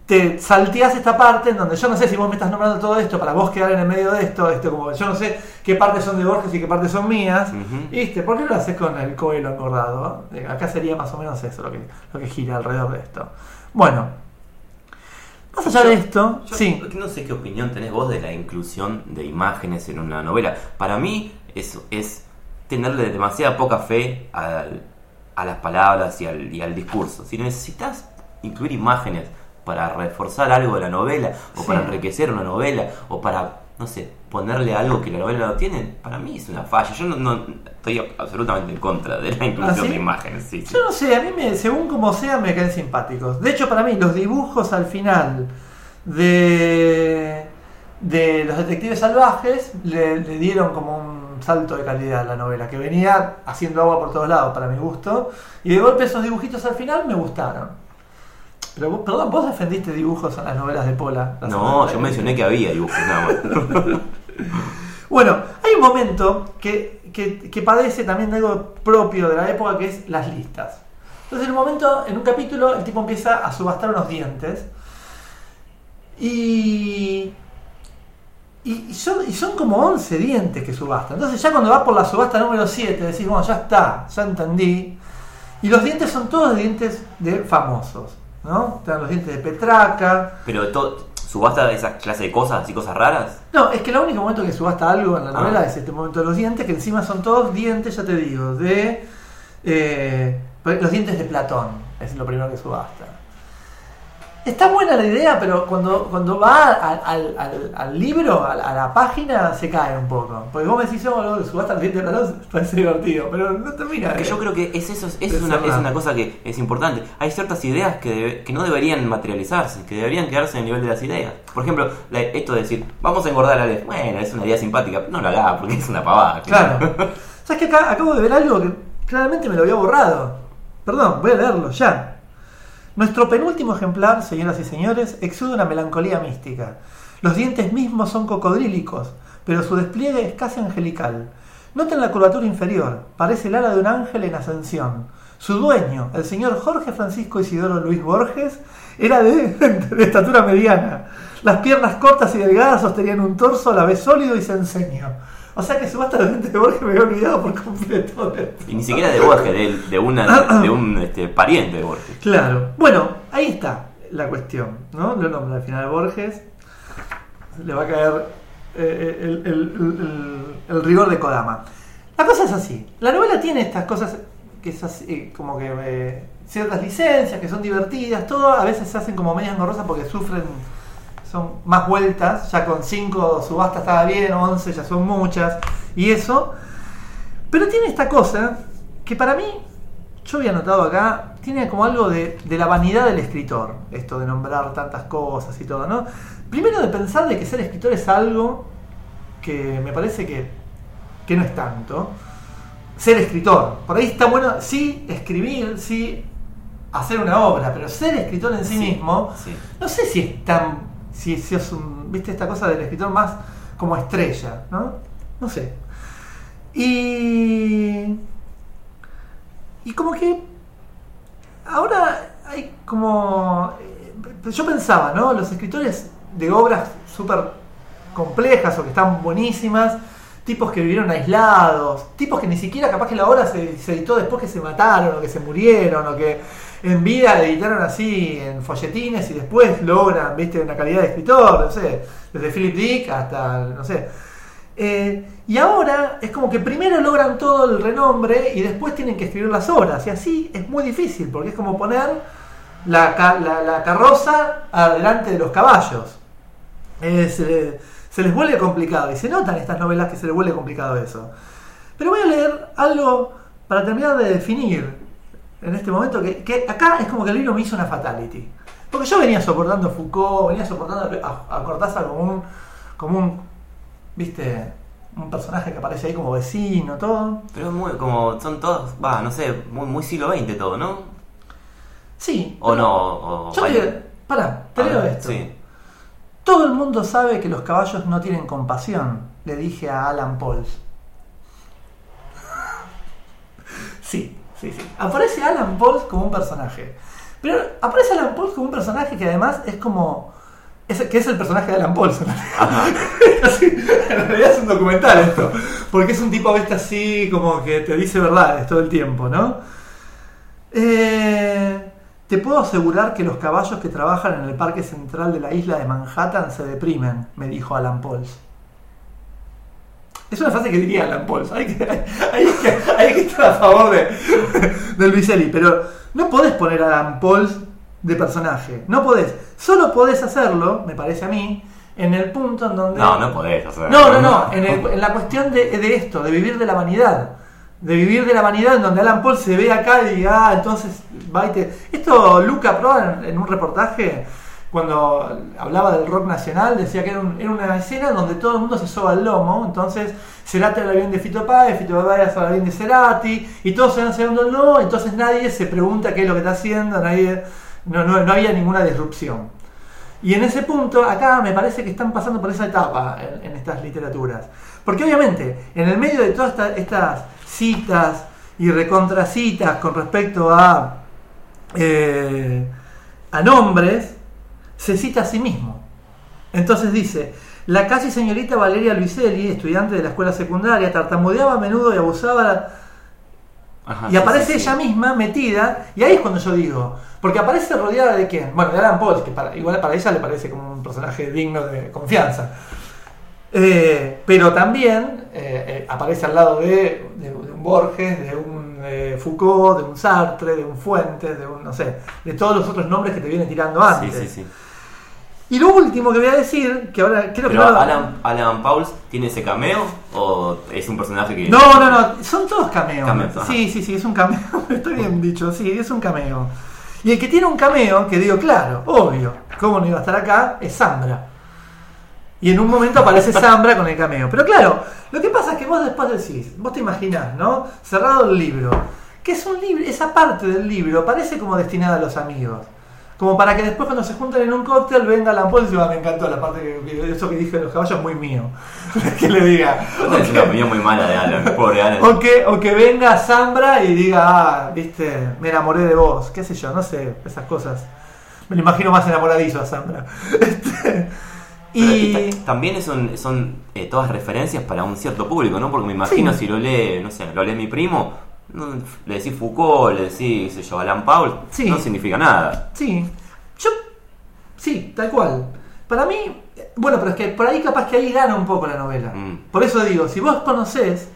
te salteás esta parte en donde yo no sé si vos me estás nombrando todo esto para vos quedar en el medio de esto, esto como yo no sé qué partes son de Borges y qué partes son mías. Ujú. ¿Viste? ¿Por qué no lo haces con el Coelho engordado? Eh, Acá sería más o menos eso lo que, lo que gira alrededor de esto. Bueno, más allá de esto, Yo sí. no sé qué opinión tenés vos de la inclusión de imágenes en una novela. Para mí eso es tenerle demasiada poca fe al- a las palabras y al, y al discurso. Si necesitas incluir imágenes para reforzar algo de la novela, o Sí. para enriquecer una novela, o para, no sé, ponerle algo que la novela no tiene, para mí es una falla. Yo no, no- estoy absolutamente en contra de la inclusión ¿Ah, sí? de imágenes. sí, sí. Yo no sé, a mí me, según como sea me caen simpáticos. De hecho, para mí los dibujos al final de, de los detectives salvajes le, le dieron como un salto de calidad a la novela, que venía haciendo agua por todos lados para mi gusto. Y de golpe esos dibujitos al final me gustaron. Pero vos, perdón, vos defendiste dibujos en las novelas de Pola. la No, yo mencioné que había dibujos nada más. (laughs) Bueno, hay un momento que, que, que padece también de algo propio de la época que es las listas. Entonces, en un momento, en un capítulo, el tipo empieza a subastar unos dientes. Y. Y, son, y son como 11 dientes que subasta. Entonces, ya cuando va por la subasta número 7, decís, bueno, ya está, ya entendí. Y los dientes son todos dientes de famosos. ¿No? Están los dientes de Petraca, Pero todo, subasta esa clase de cosas, así cosas raras. No, es que el único momento que subasta algo en la novela Ah. es este momento de los dientes, que encima son todos dientes, ya te digo, de eh, los dientes de Platón, es lo primero que subasta. Está buena la idea, pero cuando, cuando va al, al- al- al libro, a, la- a la página, se cae un poco. Porque vos me decís, oh, no, subasta los dientes de Platón, parece divertido, pero no termina. De- yo creo que es eso, es, una, es una cosa que es importante. Hay ciertas ideas que, debe- que no deberían materializarse, que deberían quedarse en el nivel de las ideas. Por ejemplo, la- esto de decir, vamos a engordar a Alex. Bueno, es una idea simpática, no lo haga porque es una pavada. Claro. (laughs) ¿Sabes que acá acabo de ver algo que claramente me lo había borrado? Perdón, voy a leerlo ya. Nuestro penúltimo ejemplar, señoras y señores, exude una melancolía mística. Los dientes mismos son cocodrílicos, pero su despliegue es casi angelical. Noten la curvatura inferior, parece el ala de un ángel en ascensión. Su dueño, el señor Jorge Francisco Isidoro Luis Borges, era de, (laughs) estatura mediana. Las piernas cortas y delgadas sostenían un torso a la vez sólido y senseño. O sea que dientes de Borges me había olvidado por completo. de esto. Y ni siquiera de Borges, de, de, una, de un este, pariente de Borges. Claro. Bueno, ahí está la cuestión, ¿no? Lo nombra al final Borges. Le va a caer eh, el, el- el- el rigor de Kodama. La cosa es así. La novela tiene estas cosas que es así, eh, como que eh, ciertas licencias que son divertidas, todo a veces se hacen como medias engorrosas porque sufren son más vueltas, ya con 5 subastas estaba bien, 11 ya son muchas, y eso. Pero tiene esta cosa que para mí, yo había notado acá, tiene como algo de, de la vanidad del escritor, esto de nombrar tantas cosas y todo, ¿no? Primero de pensar de que ser escritor es algo que me parece que, que no es tanto. Ser escritor, por ahí está bueno, sí, escribir, sí, hacer una obra, pero ser escritor en sí, Sí, mismo, sí. no sé si es tan, si, si es un, viste esta cosa del escritor más como estrella, ¿no? No sé. Y, y como que ahora hay como, eh, yo pensaba, ¿no? Los escritores de obras súper complejas o que están buenísimas, tipos que vivieron aislados, tipos que ni siquiera capaz que la obra se, se editó después que se mataron o que se murieron o que en vida editaron así en folletines y después logran, viste, una calidad de escritor, no sé, desde Philip Dick hasta, no sé. Eh, y ahora es como que primero logran todo el renombre y después tienen que escribir las obras. Y así es muy difícil, porque es como poner la, ca- la- la carroza adelante de los caballos. Es, eh, se les vuelve complicado. Y se notan estas novelas que se les vuelve complicado eso. Pero voy a leer algo para terminar de definir en este momento que, que acá es como que el libro me hizo una fatality. Porque yo venía soportando a Foucault, venía soportando a, a Cortázar como un, como un, viste, un personaje que aparece ahí como vecino, todo. Pero es muy, como son todos, va, no sé, muy, muy siglo XX todo, ¿no? Sí. O no, o... Yo te, pará, te leo esto. Sí. Todo el mundo sabe que los caballos no tienen compasión, le dije a Alan Pauls. (laughs) Sí, sí, sí. Aparece Alan Pauls como un personaje. Pero aparece Alan Pauls como un personaje que además es como. es- que es el personaje de Alan Pauls. en realidad. Así, en realidad es un documental esto. Porque es un tipo viste así como que te dice verdades todo el tiempo, ¿no? Eh, te puedo asegurar que los caballos que trabajan en el parque central de la isla de Manhattan se deprimen, me dijo Alan Pauls. Es una frase que diría Alan Pauls. (laughs) Hay que, hay, que, hay que estar a favor de, (laughs) de Luiselli. Pero no podés poner a Alan Pauls de personaje. No podés. Solo podés hacerlo, me parece a mí, en el punto en donde. No, no podés hacer. No, no, no. En, el- en la cuestión de, de esto, de vivir de la vanidad. De vivir de la vanidad en donde Alan Paul se ve acá y diga, ah, entonces va y te... Esto Luca Pro en, en un reportaje, cuando hablaba del rock nacional, decía que era, un- era una escena donde todo el mundo se soba el lomo. Entonces, Cerati habla bien de Fito Páez, Fito Páez habla bien de Cerati, y todos se van cebando el lomo, entonces nadie se pregunta qué es lo que está haciendo, nadie... No, no, no había ninguna disrupción. Y en ese punto, acá me parece que están pasando por esa etapa en, estas literaturas. Porque obviamente, en el medio de todas esta- estas citas y recontracitas con respecto a, eh, a nombres, se cita a sí mismo. Entonces dice, la casi señorita Valeria Luiselli, estudiante de la escuela secundaria, tartamudeaba a menudo y abusaba Ajá, y aparece sí, sí. ella misma metida, y ahí es cuando yo digo, porque aparece rodeada de quién? Bueno, de Alan Pauls, que para, igual para ella le parece como un personaje digno de confianza. Eh, pero también eh, eh, aparece al lado de, de- de un Borges, de un eh, Foucault, de un Sartre, de un Fuentes, de un, no sé, de todos los otros nombres que te viene tirando antes. sí, sí. Y lo último que voy a decir, que ahora creo que Pero no lo- Alan, Alan Pauls tiene ese cameo o es un personaje que. No, no, no, son todos cameos. Sí, sí, sí, es un cameo. (laughs) Estoy bien dicho, sí, es un cameo. Y el que tiene un cameo, que digo, claro, obvio, ¿cómo no iba a estar acá? Es Zambra. Y en un momento aparece Zambra con el cameo. Pero claro, lo que pasa es que vos después decís, vos te imaginás, ¿no? Cerrado el libro, que es un libro, esa parte del libro parece como destinada a los amigos. Como para que después cuando se juntan en un cóctel venga la y diga, "Ah, me encantó la parte que, que- eso que dije de los caballos, muy mío. (laughs) que le diga. Es una opinión muy mala de Alan, pobre Alan. O que, o que venga Zambra y diga, ah, viste, me enamoré de vos, qué sé yo, no sé, esas cosas. Me lo imagino más enamoradizo a Zambra. (laughs) Este, y ta- también son, son eh, todas referencias para un cierto público, ¿no? Porque me imagino Sí. si lo lee, no sé, lo lee mi primo, le decís Foucault, le decís, yo, Alan Paul, Sí. no significa nada. sí, yo, sí, tal cual. Para mí, bueno, pero es que por ahí capaz que ahí gana un poco la novela. Mm. Por eso digo, si vos conocés,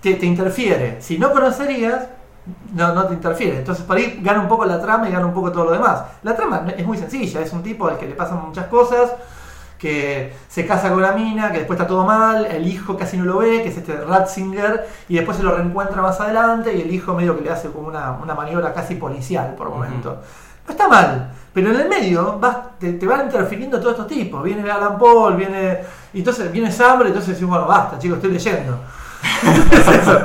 te, te interfiere. Si no conocerías, no, no te interfiere. Entonces por ahí gana un poco la trama y gana un poco todo lo demás. La trama es muy sencilla, es un tipo al que le pasan muchas cosas, que se casa con una mina, que después está todo mal, el hijo casi no lo ve, que es este Ratzinger, y después se lo reencuentra más adelante y el hijo medio que le hace como una, una maniobra casi policial por momento. No está mal, pero en el medio vas, te, te van interfiriendo todos estos tipos. Viene Alan Paul, viene. Y entonces viene Sambre, entonces decís, bueno, basta, chicos, estoy leyendo. Es (laughs) eso.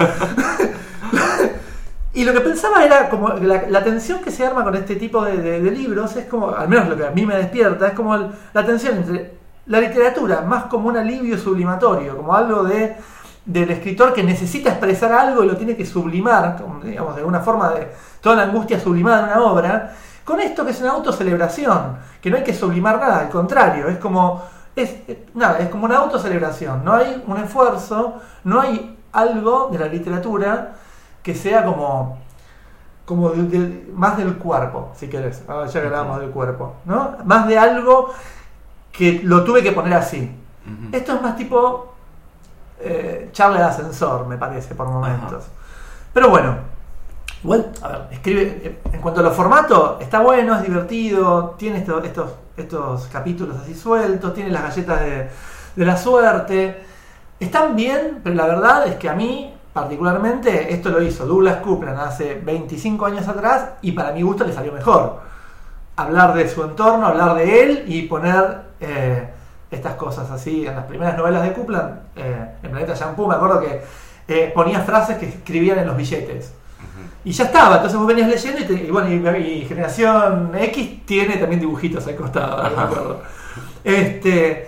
Y lo que pensaba era como la, la tensión que se arma con este tipo de, de- de libros, es como, al menos lo que a mí me despierta, es como el- la tensión entre la literatura más como un alivio sublimatorio, como algo de del escritor que necesita expresar algo y lo tiene que sublimar, digamos, de alguna forma de toda la angustia sublimada en una obra, con esto que es una autocelebración, que no hay que sublimar nada, al contrario, es como es, nada, es como una autocelebración, no hay un esfuerzo, no hay algo de la literatura que sea como como de- de- más del cuerpo, si querés, ah, ya que hablábamos del cuerpo, ¿no? Más de algo que lo tuve que poner así. Esto es más tipo eh, charla de ascensor, me parece, por momentos. Pero bueno, igual, a ver, escribe. eh, En cuanto a los formatos, está bueno, es divertido, tiene esto- estos, estos capítulos así sueltos, tiene las galletas de, de la suerte. Están bien, pero la verdad es que a mí, particularmente, esto lo hizo Douglas Coupland hace 25 años atrás y para mi gusto le salió mejor. Hablar de su entorno, hablar de él y poner eh, estas cosas así. En las primeras novelas de Kuplan, eh, en Planeta Shampoo, me acuerdo que eh, ponía frases que escribían en los billetes. Y ya estaba, entonces vos venías leyendo y, te- y bueno, y, y Generación X tiene también dibujitos al costado, me acuerdo. Este,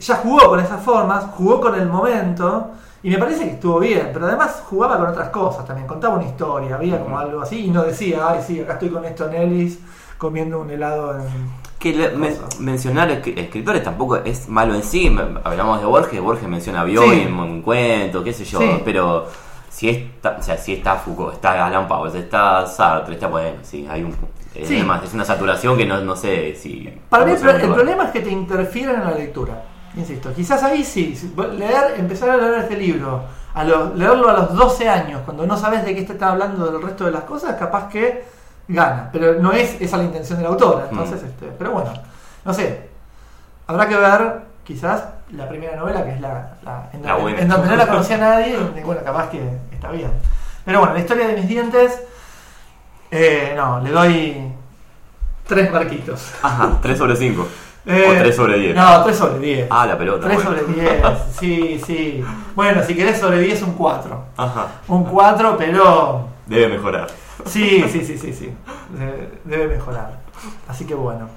ya jugó con esas formas, jugó con el momento y me parece que estuvo bien, pero además jugaba con otras cosas también, contaba una historia, había como algo así y no decía, ay sí, acá estoy con esto en Ellis comiendo un helado en... Que le- mencionar escri- escritores tampoco es malo en sí. Hablamos de Borges, Borges menciona a Bioy Sí. en un cuento, qué sé yo. Sí. Pero si está, o sea, si está Foucault, está Alan Powell, está Sartre, está bueno, sí, hay un. Es, Sí. además, es una saturación que no, no sé si. Para mí el, pro- problema es que te interfieren en la lectura. Insisto, quizás ahí sí, leer, empezar a leer este libro, a los- leerlo a los 12 años, cuando no sabes de qué te está hablando del resto de las cosas, capaz que gana. Pero no es esa la intención de la autora. Entonces, Mm. este, pero bueno, no sé. Habrá que ver quizás la primera novela, que es la, la- en, La donde- buena. en donde no la conocía nadie, y bueno, capaz que está bien. Pero bueno, la historia de mis dientes, eh, no, le doy tres marquitos. Ajá, 3 sobre 5. (laughs) Eh, o 3 sobre 10. No, 3 sobre 10. Ah, la pelota. 3 bueno. sobre 10, (laughs) sí, sí. Bueno, si querés sobre 10, un 4. Ajá. Un 4, pero. Debe mejorar. Sí, sí, sí, sí, sí. Debe, debe mejorar. Así que bueno.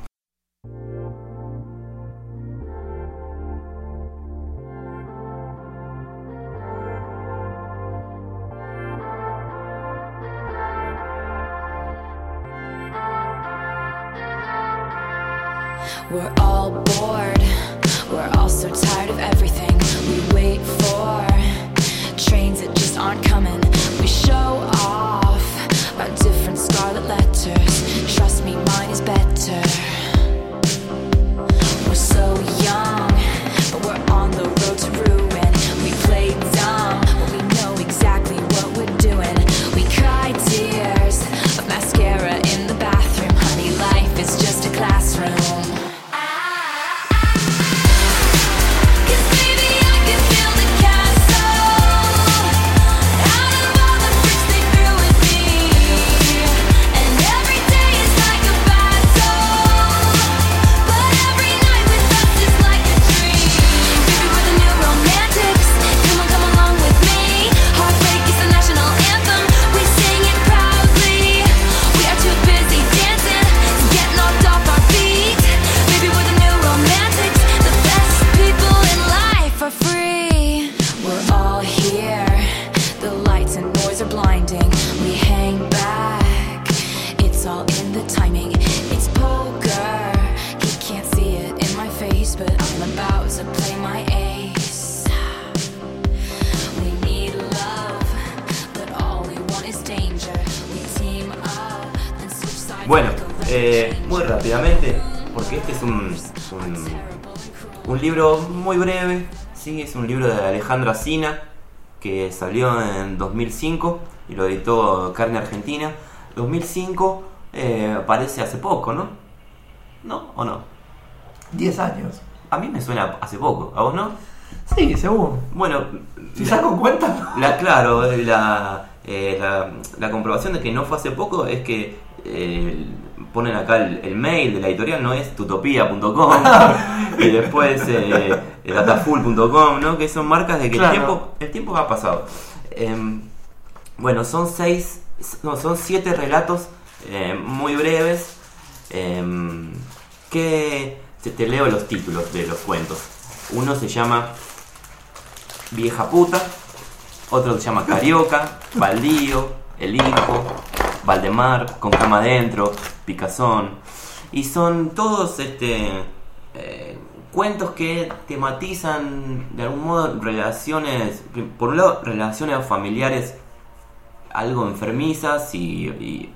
We're all bored. We're all so tired of everything. We wait for trains that just aren't coming. We show scarlet letters. Trust me, mine is better. ¿Sí? es un libro de Alejandra Sina, que salió en 2005 y lo editó Carne Argentina. 2005 eh, parece hace poco, ¿no? ¿No o no? 10 años. A mí me suena hace poco, ¿a vos no? Sí, según. Bueno, Si saco cuenta. La, claro, eh, la, eh, la, la comprobación de que no fue hace poco es que eh, ponen acá el, el mail de la editorial, no es tutopia.com (laughs) y después eh, datafull.com, ¿no? Que son marcas de que Claro. el, tiempo, el tiempo ha pasado. Em, bueno, son seis, no, son siete relatos eh, muy breves em, que te, te leo los títulos de los cuentos. Uno se llama Vieja puta, otro se llama Carioca, Baldío, El Hijo, Valdemar, Con cama adentro, Picazón. Y son todos este eh, cuentos que tematizan de algún modo relaciones, por un lado relaciones familiares algo enfermizas y,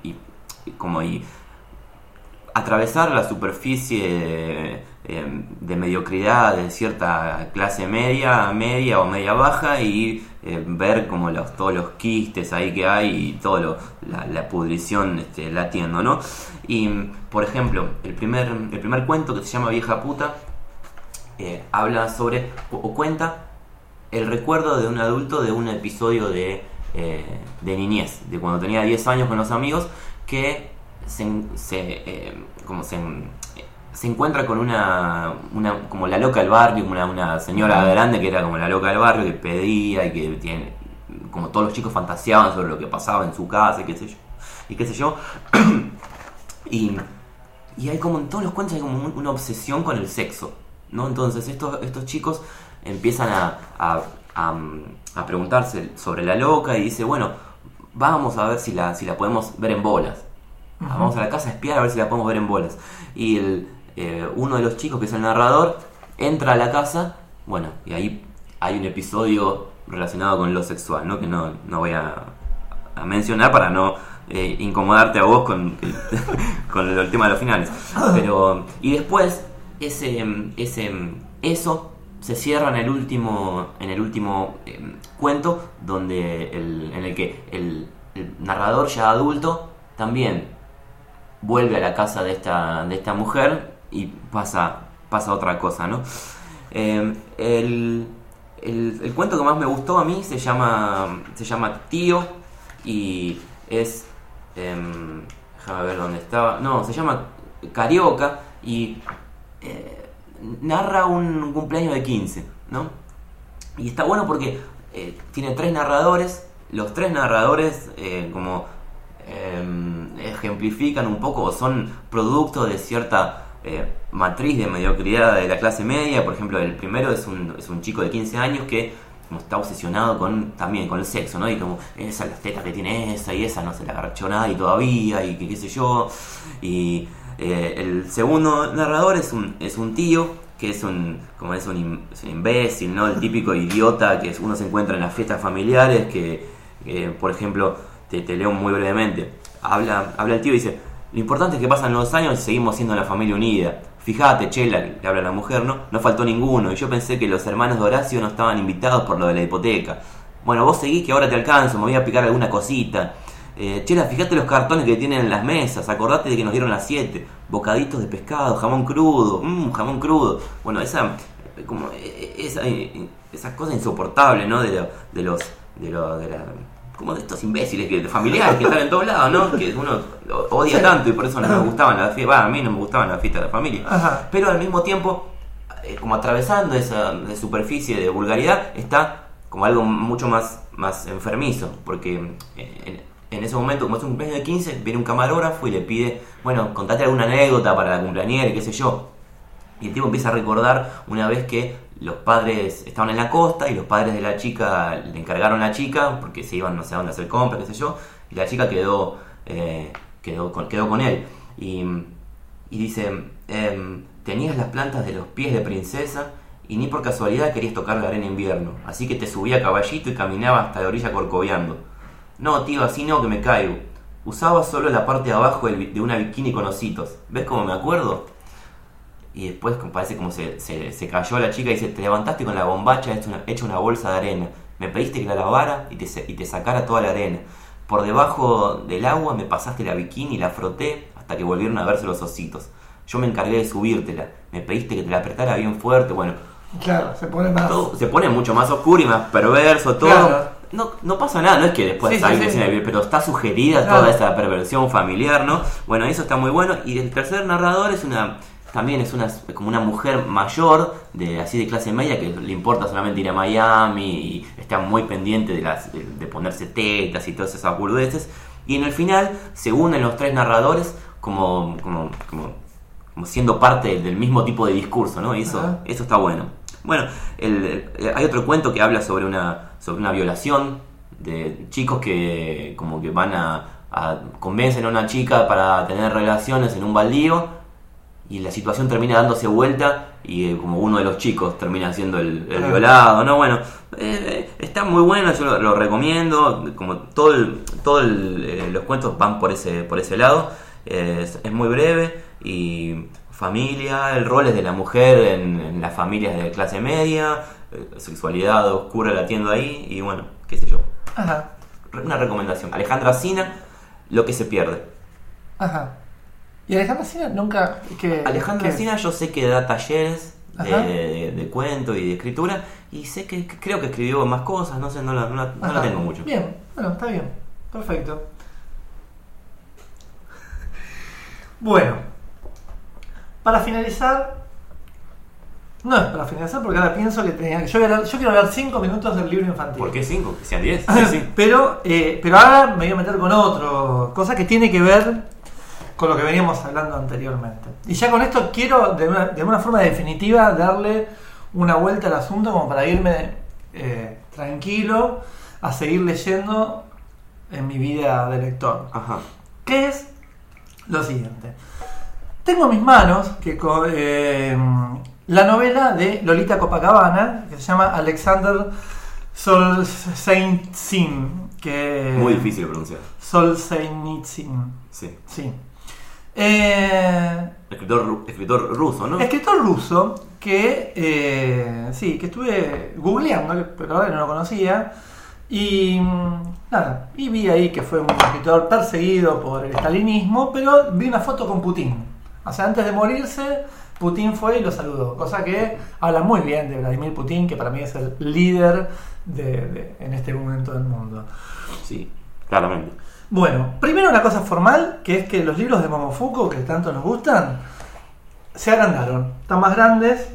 y- como y atravesar la superficie eh, de mediocridad de cierta clase media, media o media baja y ver como los, todos los quistes ahí que hay y toda la, la pudrición este, latiendo, ¿no? Y, por ejemplo, el primer, el primer cuento que se llama Vieja Puta eh, habla sobre o cuenta el recuerdo de un adulto de un episodio de, eh, de niñez, de cuando tenía 10 años con los amigos, que se, se, eh, como se, se encuentra con una, una como la loca del barrio, una, una señora grande que era como la loca del barrio, que pedía y que tiene, como todos los chicos fantaseaban sobre lo que pasaba en su casa y qué sé yo. Y qué sé yo. (clears throat) y, y hay como en todos los cuentos hay como un- una obsesión con el sexo, ¿no? Entonces estos, estos chicos empiezan a, a, a, a preguntarse sobre la loca y dice, bueno, vamos a ver si la, si la podemos ver en bolas. Vamos a la casa a espiar a ver si la podemos ver en bolas. Y el, eh, uno de los chicos, que es el narrador, entra a la casa, bueno, y ahí hay un episodio relacionado con lo sexual, ¿no? Que no, no voy a, mencionar para no eh, incomodarte a vos con, (laughs) con el tema de los finales. Pero, y después, ese, ese, eso se cierra en el último, en el último eh, cuento, donde el, en el que el, el narrador ya adulto también vuelve a la casa de esta, de esta mujer y pasa, pasa otra cosa, ¿no? Eh, el, el- cuento que más me gustó a mí se llama, se llama Tío y es... em, déjame ver dónde estaba. No, se llama Carioca y eh, narra un cumpleaños de 15, ¿no? Y está bueno porque eh, tiene tres narradores. Los tres narradores eh, como eh, ejemplifican un poco o son producto de cierta eh, matriz de mediocridad de la clase media. Por ejemplo, el primero es un, es un chico de 15 años que como está obsesionado con también con el sexo, ¿no? Y como esa las tetas que tiene esa y esa no se la agarrachó nadie todavía y qué sé yo. Y eh, el segundo narrador es un, es un tío que es un como es un, imbécil, ¿no? El típico idiota que uno se encuentra en las fiestas familiares que, que, por ejemplo, te, te leo muy brevemente. Habla, habla el tío y dice, lo importante es que pasan los años y seguimos siendo la familia unida. Fíjate, Chela, le habla la mujer, ¿no? No faltó ninguno. Y yo pensé que los hermanos de Horacio no estaban invitados por lo de la hipoteca. Bueno, vos seguís que ahora te alcanzo, me voy a picar alguna cosita. Eh, Chela, fíjate los cartones que tienen en las mesas. Acordate de que nos dieron las 7. Bocaditos de pescado, jamón crudo. Mmm, jamón crudo. Bueno, esa. Como, eh, esa, eh, esa cosa insoportable, ¿no? De, lo- de los. De, lo, de la, como de estos imbéciles que, de familiares que están en todos lados, ¿no? Que uno odia tanto y por eso no me gustaban las fiestas. a mí no me gustaban las fiestas de la familia. Ajá. Pero al mismo tiempo, eh, como atravesando esa de superficie de vulgaridad, está como algo mucho más, más enfermizo. Porque eh, en, en ese momento, como es un cumpleaños de 15, viene un camarógrafo y le pide, bueno, contate alguna anécdota para la cumpleañera, qué sé yo. Y el tipo empieza a recordar una vez que los padres estaban en la costa y los padres de la chica le encargaron a la chica porque se iban no sé a dónde hacer compras, qué sé yo, y la chica quedó, eh, quedó, con, quedó con él. Y, dice, em, tenías las plantas de los pies de princesa y ni por casualidad querías tocar la arena invierno, así que te subí a caballito y caminaba hasta la orilla corcoveando. No, tío, así no que me caigo. Usaba solo la parte de abajo de una bikini con ositos. ¿Ves cómo me acuerdo? Y después parece como se, se, se cayó la chica y dice, te hecha con la bombacha hecha una, hecha una bolsa de arena. Me pediste que la lavara y te, y te sacara toda la arena. Por debajo del agua me pasaste la bikini y la froté hasta que volvieron a verse los ositos. Yo me encargué de subírtela. Me pediste que te la apretara bien fuerte. Bueno, Claro, se pone más. todo se pone mucho más oscuro y más perverso todo. Claro. No, no pasa nada, no es que después Sí, sí, hay sí. de- pero está sugerida Claro. toda esa perversión familiar, ¿no? Bueno, eso está muy bueno. Y el tercer narrador es una también es una como una mujer mayor de así de clase media que le importa solamente ir a Miami y está muy pendiente de las de, de ponerse tetas y todas esas boludeces. Y en el final se unen los tres narradores como como como, como siendo parte del, del mismo tipo de discurso, ¿no? Y eso Ajá. eso está bueno. Bueno, el- el- hay otro cuento que habla sobre una, sobre una violación de chicos que como que van a, a- convencen a una chica para tener relaciones en un baldío y la situación termina dándose vuelta y eh, como uno de los chicos termina siendo el, el violado, ¿no? Bueno, eh, está muy bueno, yo lo, lo recomiendo, como todo el- todo el, eh, los cuentos van por ese, por ese lado, es, es muy breve y familia, el rol es de la mujer en, en las familias de clase media, sexualidad oscura latiendo ahí y bueno, qué sé yo. Ajá, Una recomendación, Alejandra Sina, Lo que se pierde. ajá. Y Alejandra Sina nunca. Que, Alejandra que- Sina yo sé que da talleres de, de- de cuento y de escritura y sé que, que creo que escribió más cosas, no sé, no la, no la- no la Ajá. tengo mucho. Bien, bueno, está bien. Perfecto. Bueno, para finalizar, no es para finalizar porque ahora pienso que tenía que. Yo quiero hablar 5 minutos del libro infantil. ¿Por qué 5? Que sean 10. (laughs) Sí, sí. Pero, eh, pero ahora me voy a meter con otro, cosa que tiene que ver con lo que veníamos hablando anteriormente. Y ya con esto quiero, de una, de una forma definitiva, darle una vuelta al asunto como para irme eh, tranquilo a seguir leyendo en mi vida de lector. Ajá. Que es lo siguiente. Tengo en mis manos que eh, la novela de Lolita Copacabana, que se llama Alexander Solzhenitsyn. Que Muy difícil de pronunciar. Solzhenitsyn, Sí. sí. Eh, Escritor, ru- escritor ruso, ¿no? Escritor ruso que eh, sí, que estuve googleando, pero ahora no lo conocía. Y mm, nada, y vi ahí que fue un escritor perseguido por el estalinismo, pero vi una foto con Putin. O sea, antes de morirse, Putin fue y lo saludó. Cosa que habla muy bien de Vladimir Putin, que para mí es el líder de- de- en este momento del mundo. Sí, claramente. Bueno, primero una cosa formal, que es que los libros de Momofuku, que tanto nos gustan, se agrandaron. Están más grandes.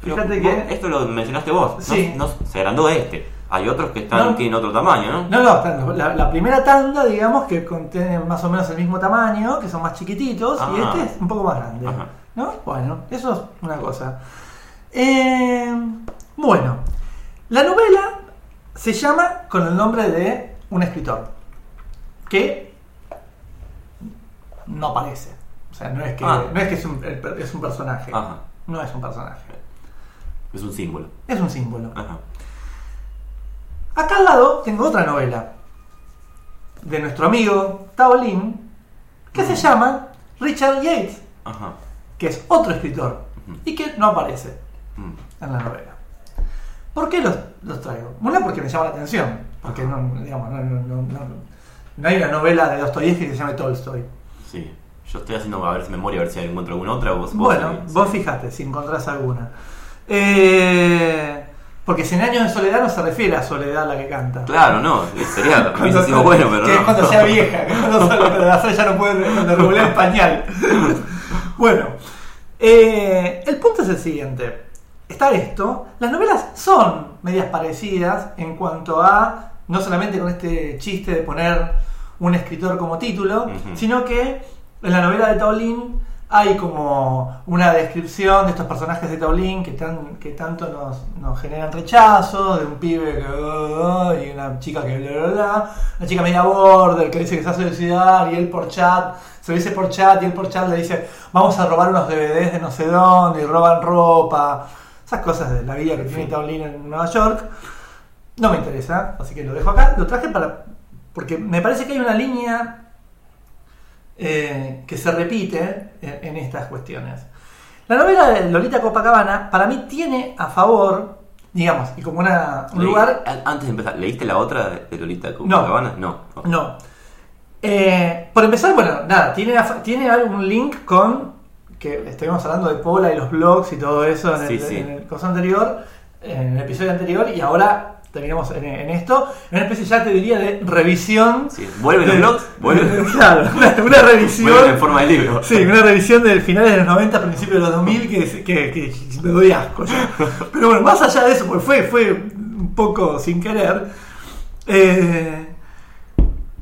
Fíjate que... Esto lo mencionaste vos. No- Sí. No, se agrandó este. Hay otros que están, No. tienen otro tamaño, ¿no? No, no, la, la primera tanda, digamos, que contienen más o menos el mismo tamaño, que son más chiquititos, y Ah. este es un poco más grande. Ajá. ¿No? Bueno, eso es una cosa. Eh, bueno, la novela se llama con el nombre de un escritor, que no aparece. O sea, no es que, Ah. no es, que es, un, es un personaje. Ajá. No es un personaje. Es un símbolo. Es un símbolo. Ajá. Acá al lado tengo otra novela de nuestro amigo Tao Lin que se llama Richard Yates, Ajá. que es otro escritor y que no aparece Mm. en la novela. ¿Por qué los, los traigo? Una porque me llama la atención, porque no, digamos, no, no- no- no- hay una novela de Dostoyevsky que se llame Tolstoy. Sí. Yo estoy haciendo a ver si memoria, a ver si encuentro alguna otra. Vos, vos Bueno, sí. vos fíjate si encontrás alguna. Eh, porque Cien años de soledad no se refiere a soledad la que canta. Claro, no. Sería (laughs) Cuando- sido bueno, pero que no. es cuando sea vieja, que cuando, la Sara ya no puede, cuando revolea el pañal. (laughs) bueno, eh, el punto es el siguiente. Está esto, las novelas son medias parecidas en cuanto a, no solamente con este chiste de poner un escritor como título, sino que en la novela de Taolín hay como una descripción de estos personajes de Taolín que, tan, que tanto nos, nos generan rechazo, de un pibe que... uh, y una chica que... bla, bla, bla, una chica media border que dice que se hace suicidar y él por chat, se lo dice por chat y él por chat le dice vamos a robar unos DVDs de no sé dónde y roban ropa. Esas cosas de la vida que tiene Taolín en Nueva York. No me interesa, así que lo dejo acá. Lo traje para... Porque me parece que hay una línea eh, que se repite en, en estas cuestiones. La novela de Lolita Copacabana para mí tiene a favor, digamos, y como una, un Leí- lugar... Antes de empezar, ¿leíste la otra de Lolita Copacabana? No. no. No. Eh, por empezar, bueno, nada, tiene, tiene algún link con que estuvimos hablando de Pola y los blogs y todo eso en, Sí, el, sí. en el coso anterior, en el episodio anterior, y ahora terminamos en, en esto, en una especie ya te diría de revisión. Sí. ¿Vuelven los de- blogs? ¿Vuelven? (laughs) Claro, una, una revisión. En forma de libro. Sí, una revisión de finales de los 90, principios de los 2000 que, que, que me doy asco. (laughs) Pero bueno, más allá de eso, porque fue, fue un poco sin querer, eh,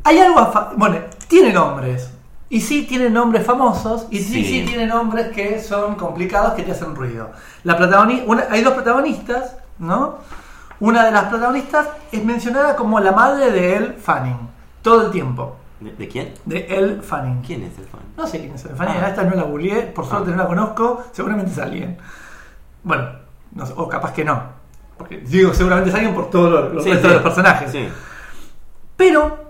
hay algo... bueno, tiene nombres. Y sí tiene nombres famosos y sí, Sí. sí tiene nombres que son complicados, que te hacen ruido. La protagoni- una- hay dos protagonistas, ¿no? Una de las protagonistas es mencionada como la madre de Elle Fanning, todo el tiempo. ¿De, de quién? De Elle Fanning. ¿Quién es el fan? No sé quién es el Fanny, Ah. esta no la googleé, por suerte Ah. no la conozco, seguramente es alguien. Bueno, no sé, o capaz que no. Porque digo seguramente es alguien por todos los, los Sí, los personajes. Sí. Pero,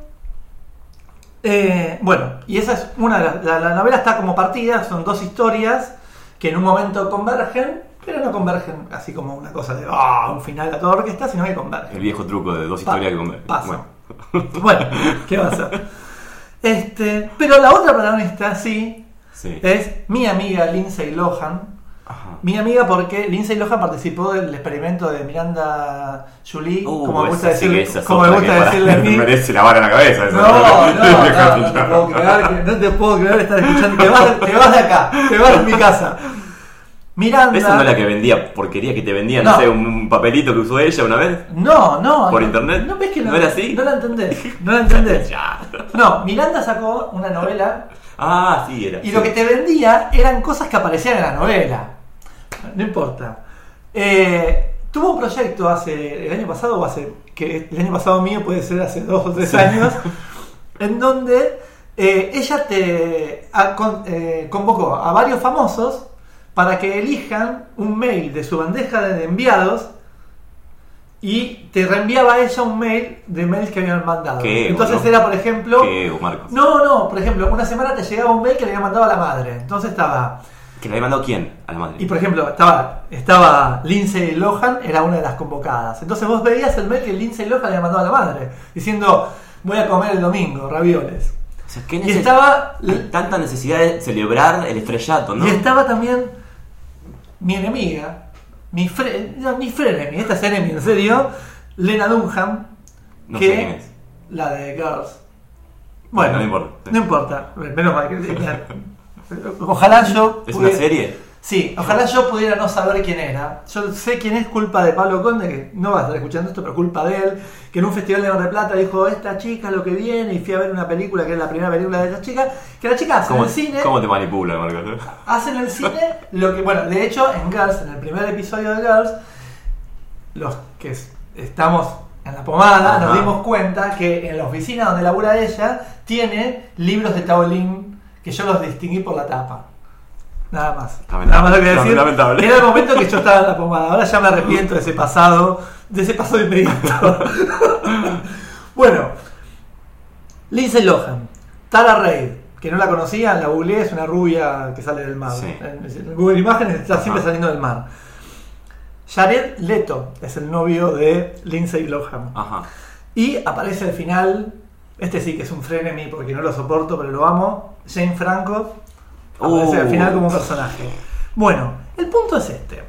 eh, bueno, y esa es una de las. La, la novela está como partida, son dos historias que en un momento convergen, pero no convergen así como una cosa de ah, un final a toda orquesta, sino que convergen. El viejo truco de dos Pa- historias que convergen. pasa. Bueno. (laughs) Bueno, ¿qué va a ser? Este, pero la otra protagonista sí Sí. es mi amiga Lindsay Lohan, Ajá. Mi amiga porque Lindsay Lohan participó del experimento de Miranda Julie, Uh, como me gusta sí es como me gusta decirle a (laughs) mí. merece la vara en la cabeza. No, no, no, (laughs) no te puedo creer, no te puedo creer estar escuchando. Te vas, te vas de acá, te vas de mi casa. Miranda. ¿Esa no es la que vendía porquería que te vendía, no, No. sé, un, un papelito que usó ella una vez? No, no. ¿Por no, internet? ¿No ves que ¿No era así? No la entendés. (laughs) No la entendés. Ya. No, Miranda sacó una novela Ah, sí, era. y lo que te vendía eran cosas que aparecían en la novela. No importa. Eh, tuvo un proyecto hace el año pasado o hace que el año pasado mío puede ser hace dos o tres años (laughs) en donde eh, ella te a- con- eh, convocó a varios famosos para que elijan un mail de su bandeja de enviados y te reenviaba a ella un mail de mails que habían mandado. Qué Entonces era, por ejemplo, ¿Qué, Marcos? no, no, por ejemplo, una semana te llegaba un mail que le había mandado a la madre. Entonces estaba ¿Que le había mandado quién? A la madre. y por ejemplo, estaba, estaba Lindsay Lohan, era una de las convocadas. Entonces vos veías el mail que Lindsay Lohan le había mandado a la madre, diciendo, voy a comer el domingo, ravioles. O sea, ¿qué Y estaba, Hay tanta necesidad de celebrar el estrellato, ¿no? y estaba también mi enemiga, mi fre no, mi frenemy, esta es enemy, en serio, Lena Dunham, No que sé quién es. la de Girls. Bueno, no importa. No importa, menos mal que... (laughs) Ojalá yo... ¿Es una serie? Sí, ojalá yo pudiera no saber quién era. Yo sé quién es culpa de Pablo Conde, que no va a estar escuchando esto, pero culpa de él, que en un festival de Mar del Plata dijo, esta chica es lo que viene, y fui a ver una película que es la primera película de esta chica, que la chica hace en ¿Cómo, el cine, ¿Cómo te manipula, Marcos? hace en el cine lo que, bueno, de hecho en Girls, en el primer episodio de Girls, los que es- estamos en la pomada, nos dimos cuenta que en la oficina donde labura ella, tiene libros de Taolín que yo los distinguí por la tapa. Nada más. Lamentable. Nada más lo que decir. Lamentable. Era el momento que yo estaba en la pomada. Ahora ya me arrepiento de ese pasado, de ese pasado inmediato. (laughs) bueno, Lindsay Lohan, Tara Reid, que no la conocía, la googleé, es una rubia que sale del mar. Sí. En en Google Imágenes está siempre Ajá. saliendo del mar. Jared Leto es el novio de Lindsay Lohan. Ajá. Y aparece al final, este sí que es un frenemy porque no lo soporto, pero lo amo, Jane Franco. Aparece Uh. al final como personaje. Bueno, el punto es este.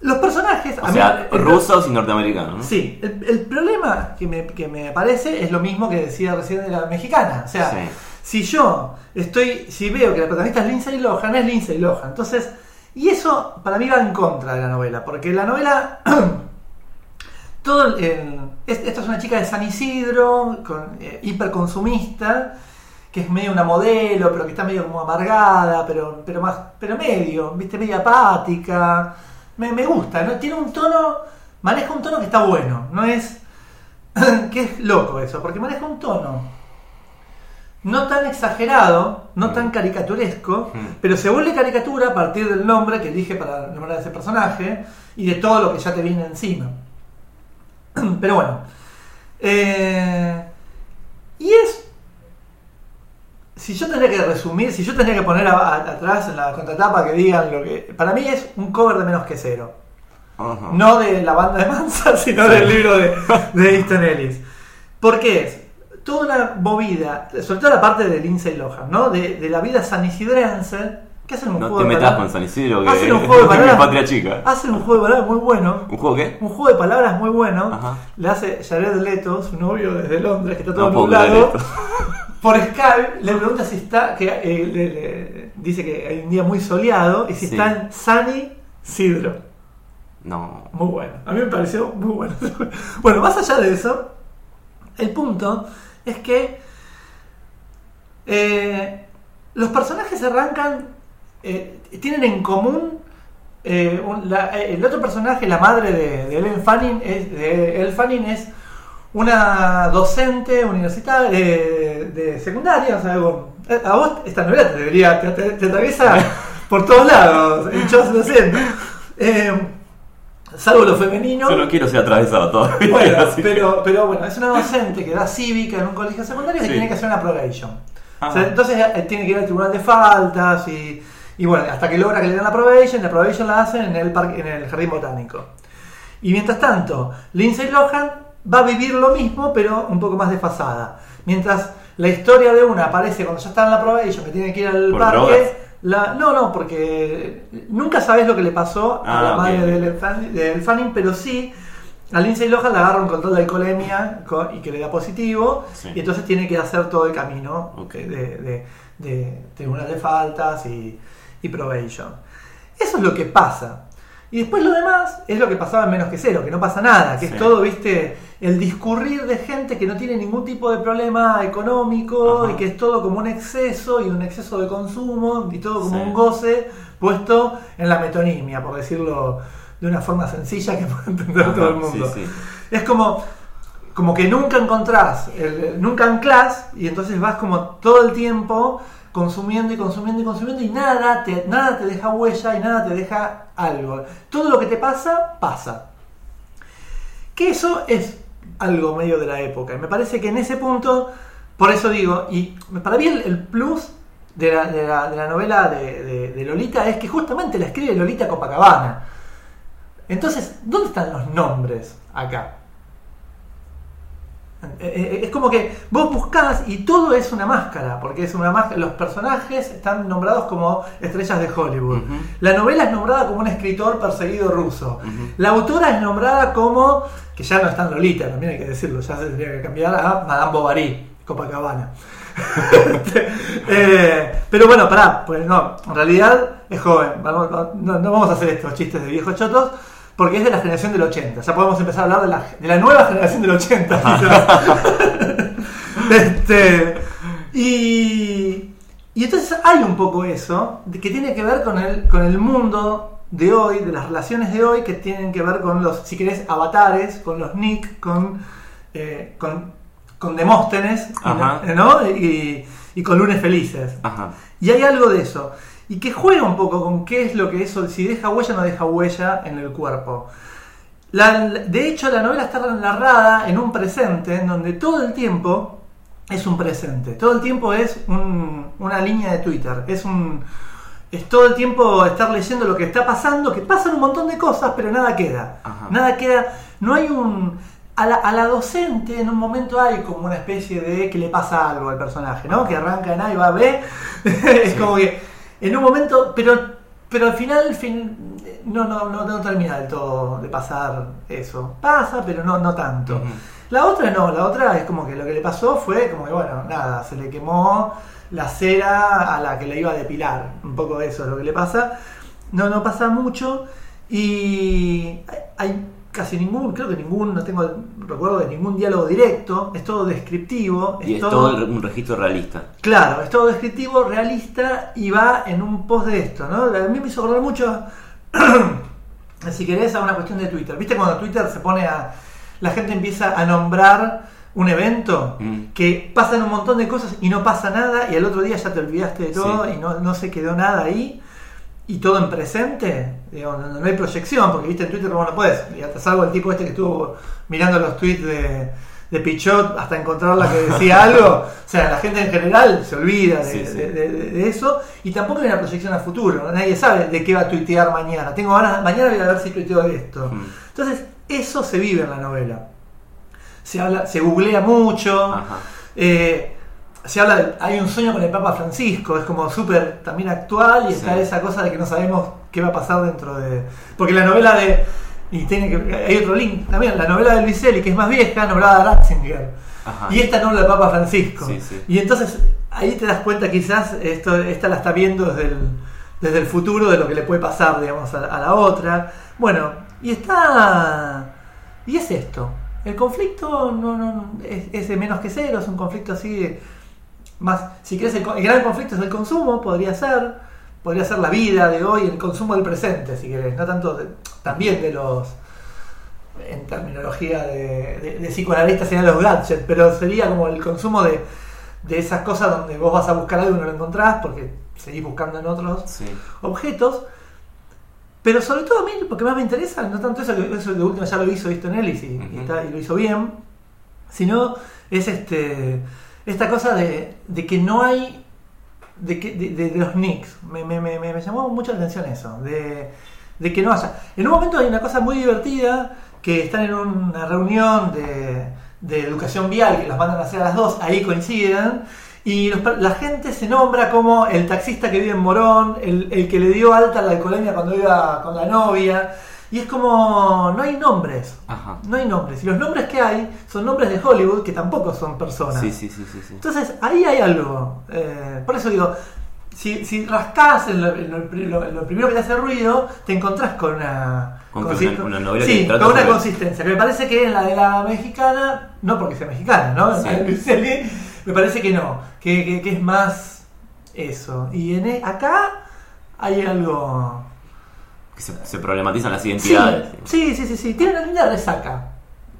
Los personajes... O mí- sea, el- rusos y norteamericanos, ¿no? Sí, el, el problema que me, que me parece es lo mismo que decía recién de la mexicana. O sea, Sí. si yo estoy, si veo que la protagonista es Lindsay Lohan, es Lindsay Lohan. Entonces, y eso para mí va en contra de la novela, porque la novela, (clears throat) todo el, es- esto es una chica de San Isidro, con, eh, hiperconsumista, que es medio una modelo, pero que está medio como amargada, pero, pero más, pero medio, viste, medio apática. Me, me gusta, ¿no? Tiene un tono, maneja un tono que está bueno, no es, (laughs) que es loco eso, porque maneja un tono no tan exagerado, no tan caricaturesco, Mm. pero se vuelve caricatura a partir del nombre que elige para nombrar a ese personaje y de todo lo que ya te viene encima. (clears throat) Pero bueno. eh, y es. Si yo tendría que resumir, si yo tendría que poner a- a- atrás en la contratapa que digan lo que. Para mí es un cover de menos que cero. No de la banda de Mansa, (laughs) sino Sí. del libro de, (laughs) de Easton Ellis. ¿Por qué es? Toda una movida, sobre todo la parte de Lindsay Lohan, ¿no? De, de la vida sanisidrense, que hacen un No juego te de metas palabras. con San Isidro, que Hacen un (laughs) juego de mi palabras. patria chica. Hacen un juego de palabras muy bueno. ¿Un juego qué? Un juego de palabras muy bueno. Ajá. Le hace Jared Leto, su novio desde Londres, que está todo No nublado. Por Skype le pregunta si está, que eh, le- le- dice que hay un día muy soleado y si Sí. está en Sunny Sidro. No. Muy bueno. A mí me pareció muy bueno. (laughs) bueno, más allá de eso, el punto es que eh, los personajes arrancan, eh, tienen en común. eh, un- la- eh, el otro personaje, la madre de, de Ellen Fanning, es, de Elle Fanning es una docente universitaria de, secundaria. O sea, algo- eh, a vos esta novela te debería, te, te- te atraviesa (laughs) por todos lados. El show docente. Eh, salvo lo femenino. Yo no quiero ser atravesado todavía. Bueno, (laughs) pero, pero bueno, es una docente que da cívica en un colegio secundario y Sí. tiene que hacer una probation. Ajá. O sea, entonces eh, tiene que ir al tribunal de faltas y, y bueno, hasta que logra que le den la probation, la probation la hacen en el, parque, en el jardín botánico. Y mientras tanto, Lindsay Lohan va a vivir lo mismo, pero un poco más desfasada. Mientras la historia de una aparece cuando ya está en la probation, que tiene que ir al Por parque, drogas. La, no, no, porque nunca sabes lo que le pasó a Ah, la madre del, Fan- del Fanning, pero sí a Lindsay Lohan le agarra un control de alcoholemia co- y que le da positivo, Sí. y entonces tiene que hacer todo el camino de, de, de tribunal de faltas y, y probation. Eso es lo que pasa. Y después lo demás es lo que pasaba en menos que cero, que no pasa nada, que Sí. es todo, viste, el discurrir de gente que no tiene ningún tipo de problema económico Ajá. y que es todo como un exceso y un exceso de consumo y todo como Sí. un goce puesto en la metonimia, por decirlo de una forma sencilla que (laughs) pueda entender Ajá, todo el mundo. sí, sí. Es como, como que nunca encontrás, el- nunca anclás y entonces vas como todo el tiempo consumiendo y consumiendo y consumiendo y nada te, nada te deja huella y nada te deja algo. Todo lo que te pasa, pasa. Que eso es algo medio de la época. Y me parece que en ese punto, por eso digo, y para mí el, plus de la, de la- novela de Lolita es que justamente la escribe Lolita Copacabana. Entonces, ¿dónde están los nombres acá? Eh, eh, Es como que vos buscás y todo es una máscara, porque es una máscara. Los personajes están nombrados como estrellas de Hollywood. La novela es nombrada como un escritor perseguido ruso. La autora es nombrada como, que ya no está en Lolita, también hay que decirlo, ya se tendría que cambiar a Madame Bovary, Copacabana. (laughs) Eh, pero bueno, pará, pues no, en realidad es joven. No, no vamos a hacer estos chistes de viejos chotos. Porque es de la generación del 80. Ya podemos empezar a hablar de la, de la nueva generación del 80. quizás. (laughs) este, y, y entonces hay un poco eso, que tiene que ver con el, con el mundo de hoy, de las relaciones de hoy, que tienen que ver con los, si querés, avatares, con los Nick, con, eh, con, con Demóstenes, y. ¿no? Y, y con lunes felices. Ajá. Y hay algo de eso. Y que juega un poco con qué es lo que eso, si deja huella o no deja huella en el cuerpo. La- de hecho, la novela está narrada en un presente en donde todo el tiempo es un presente. Todo el tiempo es un- una línea de Twitter. Es un. Es todo el tiempo estar leyendo lo que está pasando, que pasan un montón de cosas, pero nada queda. Ajá. Nada queda. No hay un. A la, a la docente en un momento hay como una especie de que le pasa algo al personaje, ¿no? Que arranca en A y va a B. (laughs) es como que en un momento, pero pero al final fin, no, no, no, no termina del todo de pasar eso. Pasa, pero no, no tanto. La otra no, la otra es como que lo que le pasó fue como que, bueno, nada, se le quemó la cera a la que le iba a depilar. Un poco eso es lo que le pasa. No, no pasa mucho. Y hay casi ningún, creo que ningún, no tengo recuerdo de ningún diálogo directo. Es todo descriptivo. Y es todo un registro realista. Claro, es todo descriptivo, realista y va en un post de esto, ¿no? A mí me hizo acordar mucho, (clears throat) si querés, a una cuestión de Twitter. ¿Viste cuando Twitter se pone a... La gente empieza a nombrar un evento Mm. que pasan un montón de cosas y no pasa nada y al otro día ya te olvidaste de todo Sí. y no, no se quedó nada ahí y todo en presente, digamos, no, no hay proyección, porque viste en Twitter vos no puedes, y hasta salvo el tipo este que estuvo mirando los tweets de, de Pichot hasta encontrar la que decía (laughs) algo, o sea, la gente en general se olvida de, Sí, sí. de- de- de eso, y tampoco hay una proyección a futuro, nadie sabe de qué va a tuitear mañana, tengo ganas, mañana voy a ver si tuiteo esto. Mm. Entonces, eso se vive en la novela. Se habla, se googlea mucho, eh, se habla de, hay un sueño con el Papa Francisco, es como súper también actual y está Sí. esa cosa de que no sabemos qué va a pasar dentro de... Porque la novela de... Y tiene que, hay otro link también, la novela de Luiselli, que es más vieja, nombraba a Ratzinger. Ajá. Y esta nombra al Papa Francisco. Sí, sí. Y entonces ahí te das cuenta quizás esto, esta la está viendo desde el, desde el futuro de lo que le puede pasar, digamos, a, a la otra. Bueno, y está... Y es esto. El conflicto no, no, no, es, es de menos que cero, es un conflicto así de- más, si querés, el, el gran conflicto es el consumo, podría ser, podría ser la vida de hoy, el consumo del presente, si querés, no tanto de- también de los, en terminología de, de, de psicoanalistas serían los gadgets, pero sería como el consumo de, de esas cosas donde vos vas a buscar algo y no lo encontrás porque seguís buscando en otros Sí. objetos. Pero sobre todo a mí, lo que más me interesa, no tanto eso, que eso de último ya lo hizo Easton Ellis y, y está- y lo hizo bien, sino es este esta cosa de, que no hay, de, que, de, los Knicks. Me, me, me, llamó mucho la atención eso, de, que no haya. En un momento hay una cosa muy divertida, que están en una reunión de, de educación vial, que los mandan a hacer a las dos, ahí coinciden, Y los la gente se nombra como el taxista que vive en Morón, el, el que le dio alta a la alcoholemia cuando iba con la novia. Y es como, no hay nombres. Ajá. No hay nombres. Y los nombres que hay son nombres de Hollywood que tampoco son personas. Sí, sí, sí, sí. sí. Entonces ahí hay algo. Eh, por eso digo, si, si rascás en lo, en lo pri- lo- en lo primero que te hace ruido, te encontrás con una. Con una- una novela sí, que con una sobre- consistencia. Que me parece que en la de la mexicana, no porque sea mexicana, ¿no? Sí. (laughs) Me parece que no. Que, que- que es más eso. Y en e- acá hay algo. Que se, se problematizan las identidades. sí, sí, sí, sí. Tiene una linda resaca,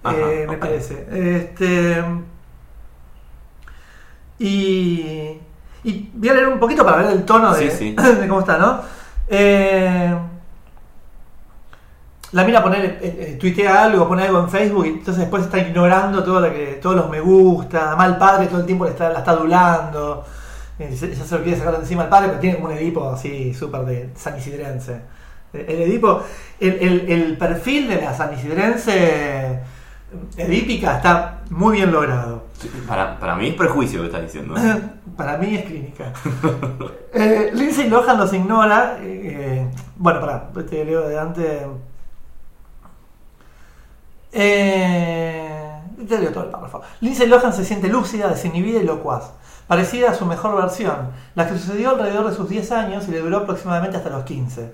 Ajá, eh, me parece. Este, y, y voy a leer un poquito para ver el tono de, Sí, sí. (laughs) de cómo está, ¿no? Eh, la mina pone, eh, eh, tuitea algo, pone algo en Facebook y entonces después está ignorando todo lo que, todos los me gusta. El padre todo el tiempo le está, la está adulando. Eh, se- Ya se lo quiere sacar de encima al padre, pero tiene como un Edipo así súper de San Isidrense. Eh, El Edipo, el, el- el perfil de la San Isidrense edípica está muy bien logrado. Sí, Para, para mí es prejuicio lo que estás diciendo. (laughs) Para mí es clínica. (laughs) eh, Lindsay Lohan los ignora. eh, bueno, pará, te leo de antes. Eh, te leo todo el párrafo. Lindsay Lohan se siente lúcida, desinhibida y locuaz. Parecida a su mejor versión, la que sucedió alrededor de sus 10 años y le duró aproximadamente hasta los 15.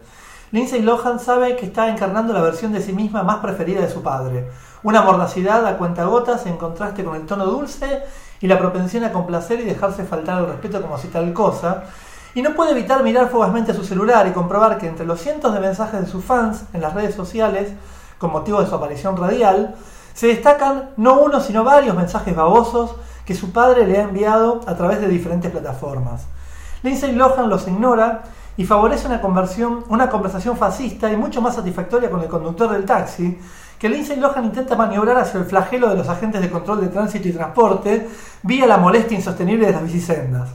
Lindsay Lohan sabe que está encarnando la versión de sí misma más preferida de su padre. Una mordacidad a cuentagotas en contraste con el tono dulce y la propensión a complacer y dejarse faltar al respeto como si tal cosa. Y no puede evitar mirar fugazmente su celular y comprobar que entre los cientos de mensajes de sus fans en las redes sociales, con motivo de su aparición radial, se destacan no uno sino varios mensajes babosos que su padre le ha enviado a través de diferentes plataformas. Lindsay Lohan los ignora y favorece una, conversación fascista y mucho más satisfactoria con el conductor del taxi, que Lindsay Lohan intenta maniobrar hacia el flagelo de los agentes de control de tránsito y transporte vía la molestia insostenible de las bicisendas.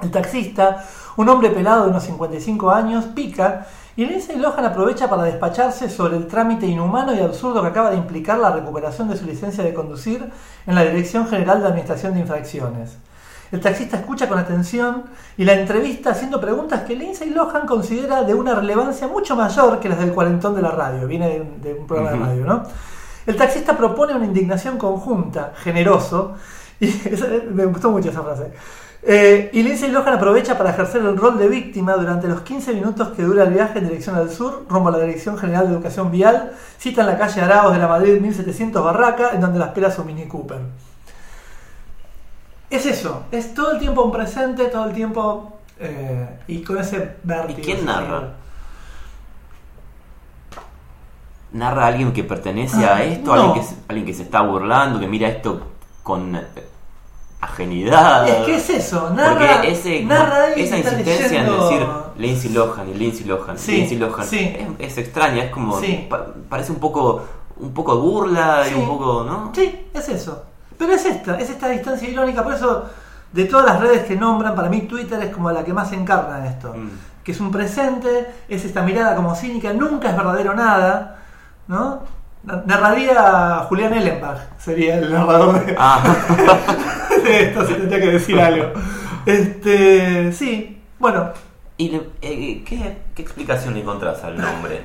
El taxista, un hombre pelado de unos 55 años, pica y Lindsay Lohan aprovecha para despacharse sobre el trámite inhumano y absurdo que acaba de implicar la recuperación de su licencia de conducir en la Dirección General de Administración de Infracciones. El taxista escucha con atención y la entrevista haciendo preguntas que Lindsay Lohan considera de una relevancia mucho mayor que las del cuarentón de la radio. Viene de, de un programa de radio, ¿no? El taxista propone una indignación conjunta, generoso, (laughs) y esa- me gustó mucho esa frase. Eh, y Lindsay Lohan aprovecha para ejercer el rol de víctima durante los 15 minutos que dura el viaje en dirección al sur, rumbo a la Dirección General de Educación Vial, cita en la calle Araos de la Madrid 1700 Barraca, en donde la espera su Mini Cooper. Es eso, es todo el tiempo un presente, todo el tiempo eh, y con ese vértigo. ¿Y quién narra? ¿Narra alguien que pertenece Ah, a esto? no. ¿Alguien, que, se- alguien que se está burlando, que mira esto con eh, ajenidad? Es que es eso, narra, Porque ese, narra esa insistencia leyendo- en decir Lindsay Lohan y Lindsay Lohan, Sí, Lindsay Lohan, sí. es, es extraña, es como, Sí. pa- parece un poco, un poco burla y un poco, ¿no? Sí, es eso. Pero es esta, es esta distancia irónica. Por eso, de todas las redes que nombran, para mí Twitter es como la que más encarna esto. Mm. Que es un presente, es esta mirada como cínica, nunca es verdadero nada, ¿no? Na- Narraría Julián Ellenbach, sería el narrador de, Ah, (laughs) de esto, si tendría que decir algo. Este, sí, bueno, ¿y le- eh, ¿qué, qué explicación le encontrás al nombre?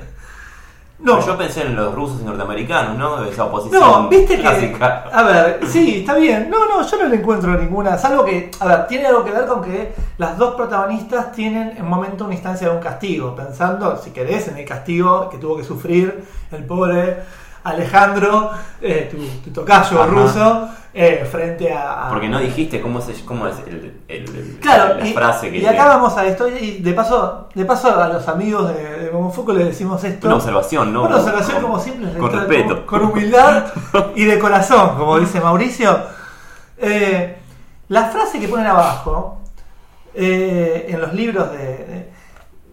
No. Yo pensé en los rusos y norteamericanos, ¿no? Esa oposición No, viste que. clásica. A ver, sí, está bien. No, no, yo no le encuentro ninguna. Salvo que, a ver, tiene algo que ver con que las dos protagonistas tienen en momento una instancia de un castigo. Pensando, si querés, en el castigo que tuvo que sufrir el pobre Alejandro, eh, tu, tu tocayo Ajá. ruso, eh, frente a. a- Porque no dijiste cómo, se, cómo es el, el- el- Claro, la y, frase que. y acá vamos a esto. Y de paso, de paso a los amigos de, de Momofuku le decimos esto. Una observación, ¿no? Una observación Con- como Con con- respeto. Con, humildad y de corazón, como dice Mauricio. Eh, la frase que ponen abajo, eh, en los libros de, de-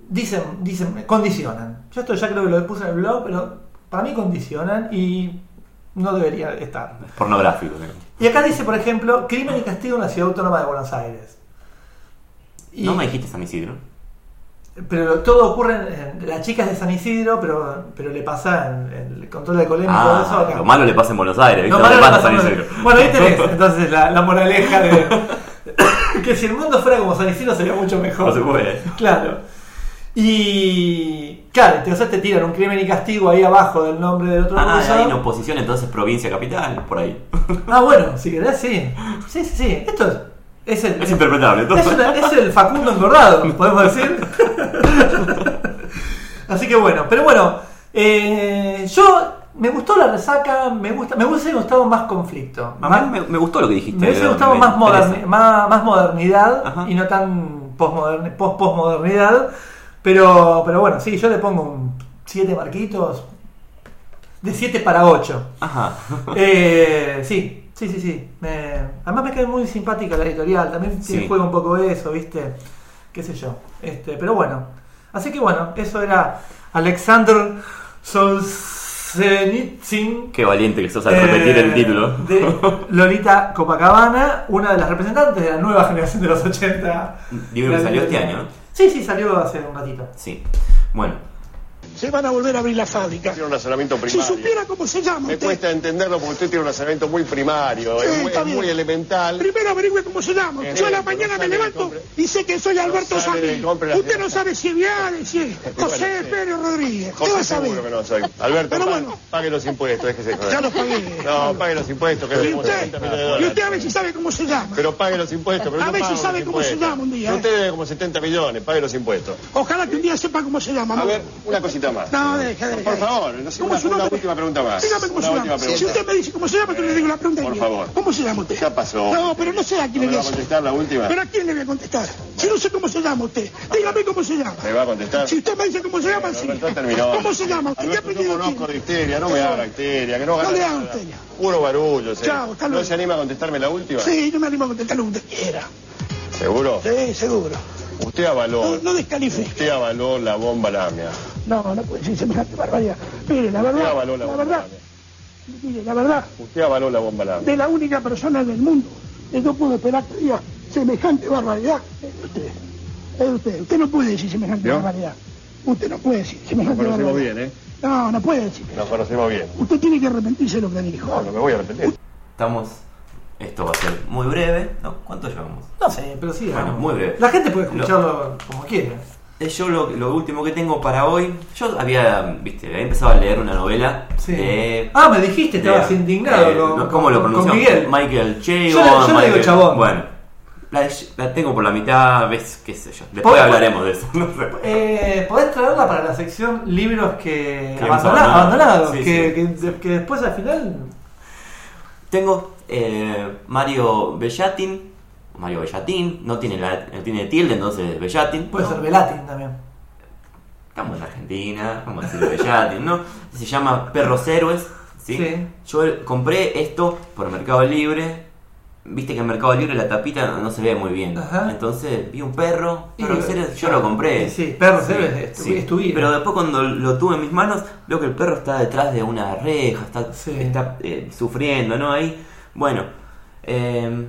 dicen, dicen, condicionan. Yo esto ya creo que lo puse en el blog, pero para mí condicionan y no debería estar. Es pornográfico. ¿no? Y acá dice, por ejemplo, crimen y castigo en la ciudad autónoma de Buenos Aires. Y- No me dijiste San Isidro. pero todo ocurre en, en- la chica es de San Isidro, pero, pero le pasa en, el control de alcoholemia y todo eso Ah, acá. lo malo le pasa en Buenos Aires, ¿viste? No, No, malo le pasa a pasa San en Isidro. Buenos- Bueno, ahí tenés entonces la, la moraleja de, (coughs) que si el mundo fuera como San Isidro sería mucho mejor. No se puede. Claro. Y. Claro, entonces te tiran un crimen y castigo ahí abajo del nombre del otro Ah, hay una oposición entonces provincia capital, por ahí. (laughs) Ah, bueno, si querés, sí. Sí, sí, sí. Esto es, es el. Es interpretable, Es, una- es el Facundo engordado, podemos decir. (laughs) Así que bueno, pero bueno, eh, yo me gustó la resaca, me gusta, me hubiese gustado más conflicto. Más- me, me gustó lo que dijiste. me hubiese gustado me más, moderni- más, más modernidad Ajá. y no tan postmoderni- post-postmodernidad. Pero, pero bueno, sí, yo le pongo un 7 marquitos. De 7 para 8. Ajá. (laughs) Eh, sí, sí, sí, sí. Me- además me cae muy simpática la editorial. También Sí. juega un poco eso, ¿viste? Qué sé yo. Este, pero bueno. Así que bueno, eso era Alexander Solzhenitsyn. Qué valiente que sos al repetir eh, el título. De (laughs) Lolita Copacabana, una de las representantes de la nueva generación de los 80. Digo que salió este año. Sí, sí, salió hace un ratito. Sí. Bueno, Se van a volver a abrir la fábrica. Tiene un razonamiento Si primario. supiera cómo se llama Me usted. cuesta entenderlo porque usted tiene un razonamiento muy primario, Sí, es, muy, es elemental. Primero averigüe cómo se llama. Eh, Yo a la eh, mañana no me levanto compre. y sé que soy Alberto Samir. las Usted no sabe si es Viale, si es José Bueno, sí. Pérez Rodríguez. ¿Qué va José a saber? seguro que no soy. (laughs) Alberto, Pero bueno. pague los impuestos, déjese de joder. Ya los pagué. No, pague los impuestos, que Y usted, 70 millones de y usted a si sabe cómo se llama. Pero pague los impuestos, pero A no si pago sabe cómo se llama un día, ¿eh? Usted debe como 70 millones, pague los impuestos. Ojalá que un día sepa cómo se llama. A ¿no? ver, una cosita más. No, deja, deja. Por favor, no sé, ¿Cómo una, una última pregunta más. Dígame cómo una se llama. pregunta. Si usted me dice cómo se llama, yo le digo la pregunta. Por favor. ¿Cómo se llama usted? Ya pasó. No, pero no sé a quién ¿No le voy a contestar la última? ¿Pero a quién le voy a contestar? Si no sé cómo se llama usted. Dígame cómo se llama. ¿Me va a contestar? Si usted me dice cómo se llama, sí. ¿Cómo se llama usted? ¿Qué Alberto, yo apellido conozco histeria, no me haga histeria, que no No le haga nada. histeria. Puro barullo. Chao, hasta ¿No se anima a contestarme la última? Sí, yo me animo a contestar lo que usted quiera. ¿Seguro? Sí, seguro. Usted avaló, No, no descalifique. usted avaló la bomba lamia. No, no puede decir semejante barbaridad. Mire, la Usted verdad, avaló la la bomba verdad, mire, la verdad, Usted avaló la bomba lamia. de la única persona en el mundo que no pudo esperar que diga semejante barbaridad es usted. Es usted. Usted no puede decir semejante ¿Vio? barbaridad. Usted no puede decir Nos semejante conocemos barbaridad. bien, ¿eh? No, no puede decir. Nos conocemos bien. Usted tiene que arrepentirse de lo que dijo. No, no me voy a arrepentir. estamos. Esto va a ser muy breve. ¿no? ¿Cuánto llevamos? No sé, pero sí. Bueno, vamos. muy breve. La gente puede escucharlo como quiera. Yo lo, lo último que tengo para hoy. Yo había, viste, había empezado a leer una novela Sí. de. Ah, me dijiste, estabas de- indignado eh, con, ¿Cómo lo con Miguel. Michael Chabon. Yo le digo Michael- Chabón. Bueno, la, la tengo por la mitad, ves, qué sé yo. Después ¿Puedo- hablaremos de eso. (laughs) No sé. Eh, podés traerla para la sección libros que, abandonados, Sí, que, sí. que- que después al final Tengo eh, Mario Bellatin. Mario Bellatin, no tiene, la, no tiene tilde, entonces Bellatin. puede No, ser Velatin también. Estamos en Argentina, vamos a decir Bellatin, ¿no? Se llama Perros Héroes. ¿sí? Sí. Yo compré esto por Mercado Libre. Viste que en Mercado Libre la tapita no se ve muy bien. Ajá. Entonces vi un perro. Perros Héroes, yo lo compré. Sí, Perros Héroes es tu- sí. es. Pero después cuando lo tuve en mis manos, veo que el perro está detrás de una reja, está, Sí. está eh, sufriendo, ¿no? Ahí. Bueno. eh,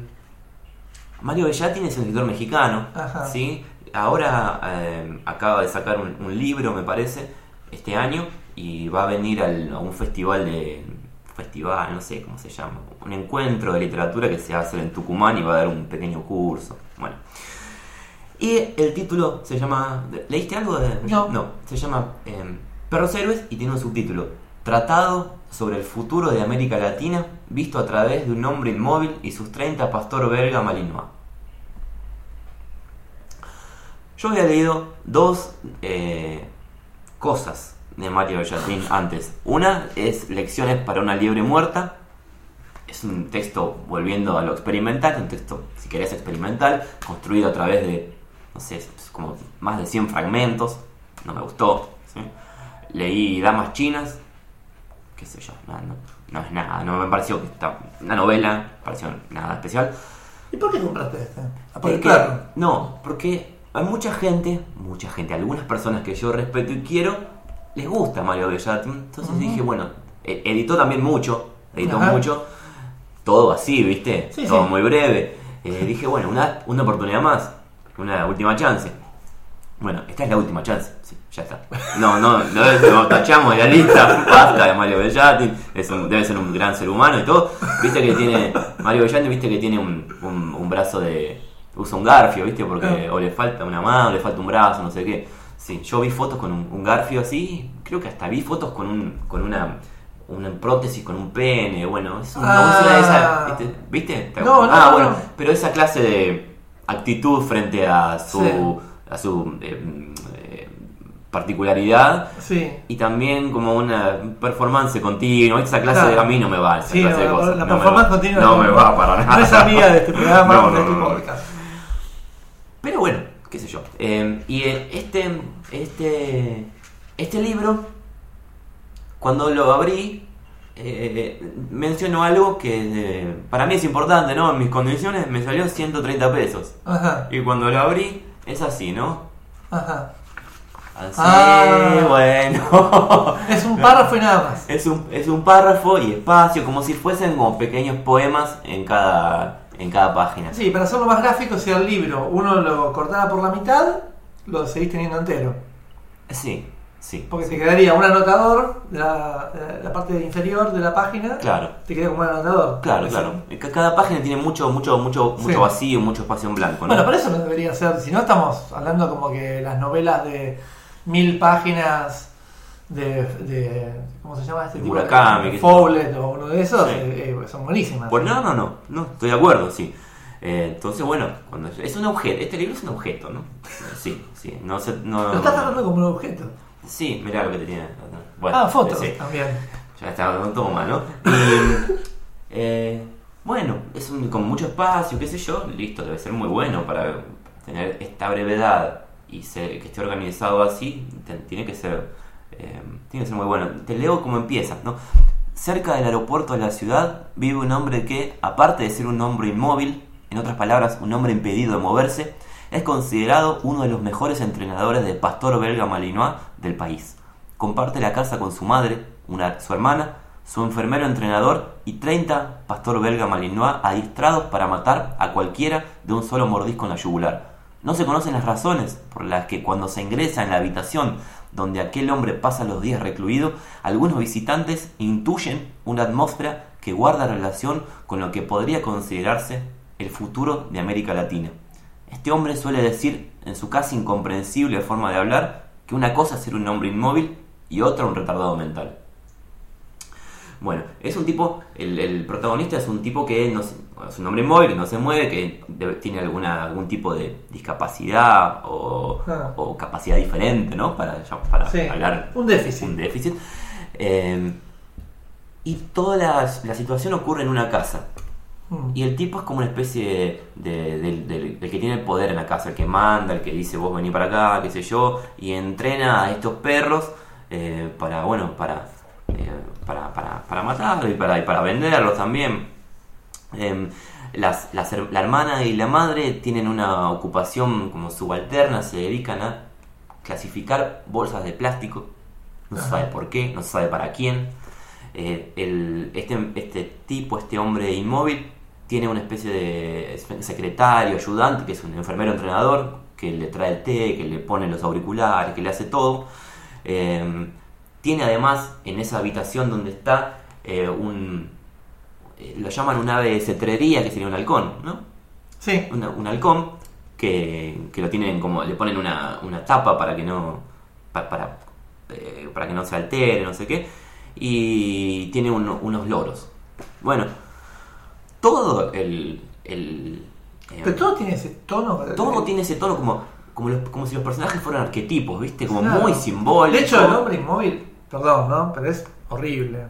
Mario Bellatin es un escritor mexicano, Ajá. ¿sí? Ahora eh, acaba de sacar un, un libro, me parece, este año, y va a venir al- a un festival de... Festival, no sé cómo se llama, un encuentro de literatura que se va a hacer en Tucumán y va a dar un pequeño curso. Bueno. Y el título se llama... ¿Leíste algo de...? No. se llama eh, Perros Héroes y tiene un subtítulo. Tratado sobre el futuro de América Latina visto a través de un hombre inmóvil y sus 30 pastor belga malinois. Yo había leído dos eh, cosas de Mario Bellatín antes. Una es Lecciones para una liebre muerta. Es un texto volviendo a lo experimental, un texto, si querés, experimental, construido a través de, no sé, como más de 100 fragmentos. No me gustó. Leí Damas Chinas, qué sé yo, no, no- no es nada, no me pareció que está una novela, me pareció nada especial. ¿Y por qué compraste este? Ah, por el Es que- perro. No, porque hay mucha gente, mucha gente, algunas personas que yo respeto y quiero, les gusta Mario Bellatin. Entonces dije, bueno, e- editó también mucho, editó Ajá. mucho, todo así, ¿viste? Sí, todo sí. muy breve. Eh, dije, bueno, una, una oportunidad más, una última chance. Bueno, esta es la última chance, sí, ya está. No, no, no tachamos de la lista, basta de Mario Bellatin, es un- debe ser un gran ser humano y todo. Viste que tiene, Mario Bellatin, viste que tiene un, un- un brazo de, usa un garfio, ¿viste? Porque Ah. o le falta una mano, le falta un brazo, no sé qué. Sí, yo vi fotos con un, un garfio así, creo que hasta vi fotos con un con una una prótesis con un pene, bueno, es una, Ah. una de esas, ¿viste? ¿Viste? ¿Te- No, no, ah, no, bueno, no. pero esa clase de actitud frente a su Sí. a su eh, particularidad Sí. y también como una performance continua. Esa clase Claro. de a mí no me va, esa Sí, clase de cosas. la no me performance va. continua No me va para nada. No es amiga de este programa, (laughs) No, de este podcast. Pero bueno, qué sé yo. Eh, y eh, este, este, este libro, cuando lo abrí, eh, mencionó algo que eh, para mí es importante, ¿no? En mis condiciones me salió 130 pesos. Ajá, Y cuando lo abrí, es así, ¿no? ajá. Así, Ah. bueno. (laughs) Es un párrafo y nada más. Es un, es un párrafo y espacio, como si fuesen como pequeños poemas en cada, en cada página. Sí, para hacerlo más gráfico, si el libro uno lo cortara por la mitad, lo seguís teniendo entero. Sí, sí. Porque te quedaría un anotador de la, de la parte inferior de la página. Claro. Te queda como un anotador. Claro, Sí. claro. Ca- Cada página tiene mucho, mucho, mucho, Sí. mucho vacío, mucho espacio en blanco, ¿no? Bueno, pero eso no debería ser. Si no, estamos hablando como que las novelas de mil páginas de. de ¿Cómo se llama este De tipo? Murakami, Fowler o uno de esos. Sí. eh, eh, son buenísimas. Pues no, no, no, no, estoy de acuerdo, sí. Eh, entonces, bueno, cuando es un objeto, este libro es un objeto, ¿no? Sí, sí, no sé, no... Lo estás tratando como un objeto. Sí, mirá lo que te tiene. Bueno, ah, fotos sí. también. Ya está, toma, ¿no? Y, eh, bueno, es un, con mucho espacio, qué sé yo, listo, debe ser muy bueno para tener esta brevedad y ser, que esté organizado así, te- tiene que ser eh, tiene que ser muy bueno. Te leo cómo empieza, ¿no? Cerca del aeropuerto de la ciudad vive un hombre que, aparte de ser un hombre inmóvil, en otras palabras, un hombre impedido de moverse, es considerado uno de los mejores entrenadores de pastor belga malinois del país. Comparte la casa con su madre, una, su hermana, su enfermero entrenador y 30 pastor belga malinois adiestrados para matar a cualquiera de un solo mordisco en la yugular. No se conocen las razones por las que cuando se ingresa en la habitación donde aquel hombre pasa los días recluido, algunos visitantes intuyen una atmósfera que guarda relación con lo que podría considerarse el futuro de América Latina. Este hombre suele decir, en su casi incomprensible forma de hablar, que una cosa es ser un hombre inmóvil y otra un retardado mental. Bueno, es un tipo, el, el protagonista es un tipo que no se- es un hombre inmóvil, que no se mueve, que debe- tiene alguna, algún tipo de discapacidad o, Ah. o capacidad diferente, ¿no? Para, para Sí, hablar un déficit. un déficit. Eh, y toda la, la situación ocurre en una casa. Mm. Y el tipo es como una especie de, del que tiene el poder en la casa, el que manda, el que dice vos vení para acá, qué sé yo, y entrena a estos perros eh, para, bueno, para, eh, para, para, para matarlos y para, y para venderlos también. Em, las, la hermana y la madre tienen una ocupación como subalterna, se dedican a clasificar bolsas de plástico, no se sabe por qué, no se sabe para quién. Eh, el- este, este tipo, este hombre inmóvil, tiene una especie de secretario, ayudante, que es un enfermero entrenador, que le trae el té, que le pone los auriculares, que le hace todo. Eh, tiene además en esa habitación donde está eh, un... eh, lo llaman un ave de cetrería, que sería un halcón, ¿no? Sí. una- un halcón que, que lo tienen como le ponen una, una tapa para que no pa- para eh, para que no se altere no sé qué y tiene uno- unos loros bueno todo el, el eh, Pero todo tiene ese tono. todo tiene ese tono como como, los- como si los personajes fueran arquetipos viste como Claro. muy simbólico De hecho, el hombre inmóvil, perdón, ¿no? Pero es horrible.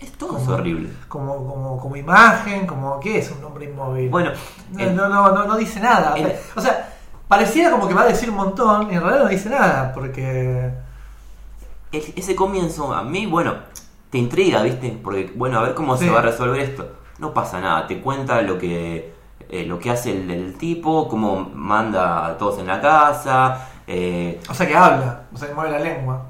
es todo es horrible Como, como, como imagen, como ¿qué es un hombre inmóvil? bueno no, el- no, no, no, no dice nada. el- o sea, pareciera como que va a decir un montón y en realidad no dice nada, porque el- ese comienzo a mí, bueno, te intriga, ¿viste? Porque, bueno, a ver cómo Sí. se va a resolver esto. No pasa nada, te cuenta lo que, eh, lo que hace el, el tipo, cómo manda a todos en la casa, eh, o sea que habla, o sea que mueve la lengua.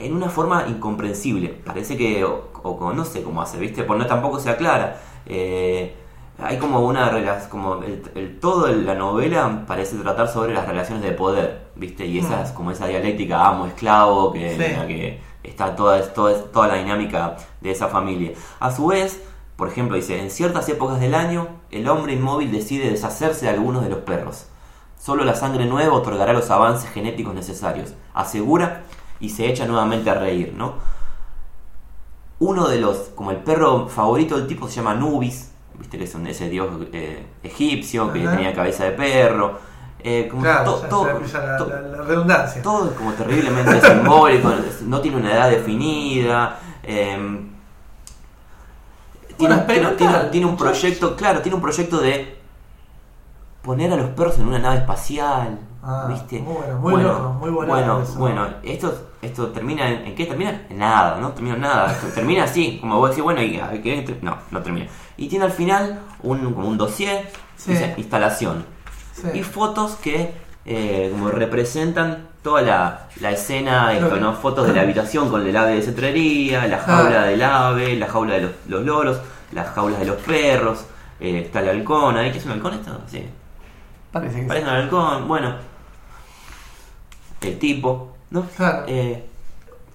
En una forma incomprensible. Parece que, o, o no sé cómo hace, ¿viste? Porque no tampoco se aclara. Eh, hay como una relación, como el, el- todo de la novela parece tratar sobre las relaciones de poder, ¿viste? Y esa Mm. es como esa dialéctica amo-esclavo que, Sí. en la que está toda, toda, toda la dinámica de esa familia. A su vez, Por ejemplo, dice, en ciertas épocas del año, el hombre inmóvil decide deshacerse de algunos de los perros. Solo la sangre nueva otorgará los avances genéticos necesarios. Asegura y se echa nuevamente a reír, ¿no? Uno de los, como el perro favorito del tipo se llama Nubis, viste que es un- ese dios eh, egipcio que Ajá. tenía cabeza de perro. Eh, como Claro, to- ya todo- aplica la, to- la- la redundancia. todo es como terriblemente (laughs) simbólico, no tiene una edad definida. eh, tiene, Bueno, tiene- experimental, tiene- tiene un proyecto, claro, tiene un proyecto de poner a los perros en una nave espacial. Ah, ¿Viste? muy bueno, muy loco, muy bueno Bueno, eso. bueno, esto, esto termina en, ¿en qué termina? En nada, no termina en nada. Termina así, como vos decís, bueno, y, a ver, ¿qué? no, no termina. Y tiene al final un, como un dossier, Sí. dice instalación Sí. y fotos que eh, como representan toda la, la escena, esto, ¿no? fotos de la habitación con el ave de cetrería, la jaula Ah. del ave, la jaula de los, los loros, las jaulas de los perros, eh, está el halcón ahí, ¿qué es un halcón esto? Sí, Parece que parece un halcón, bueno, el tipo, ¿no? Claro. Eh,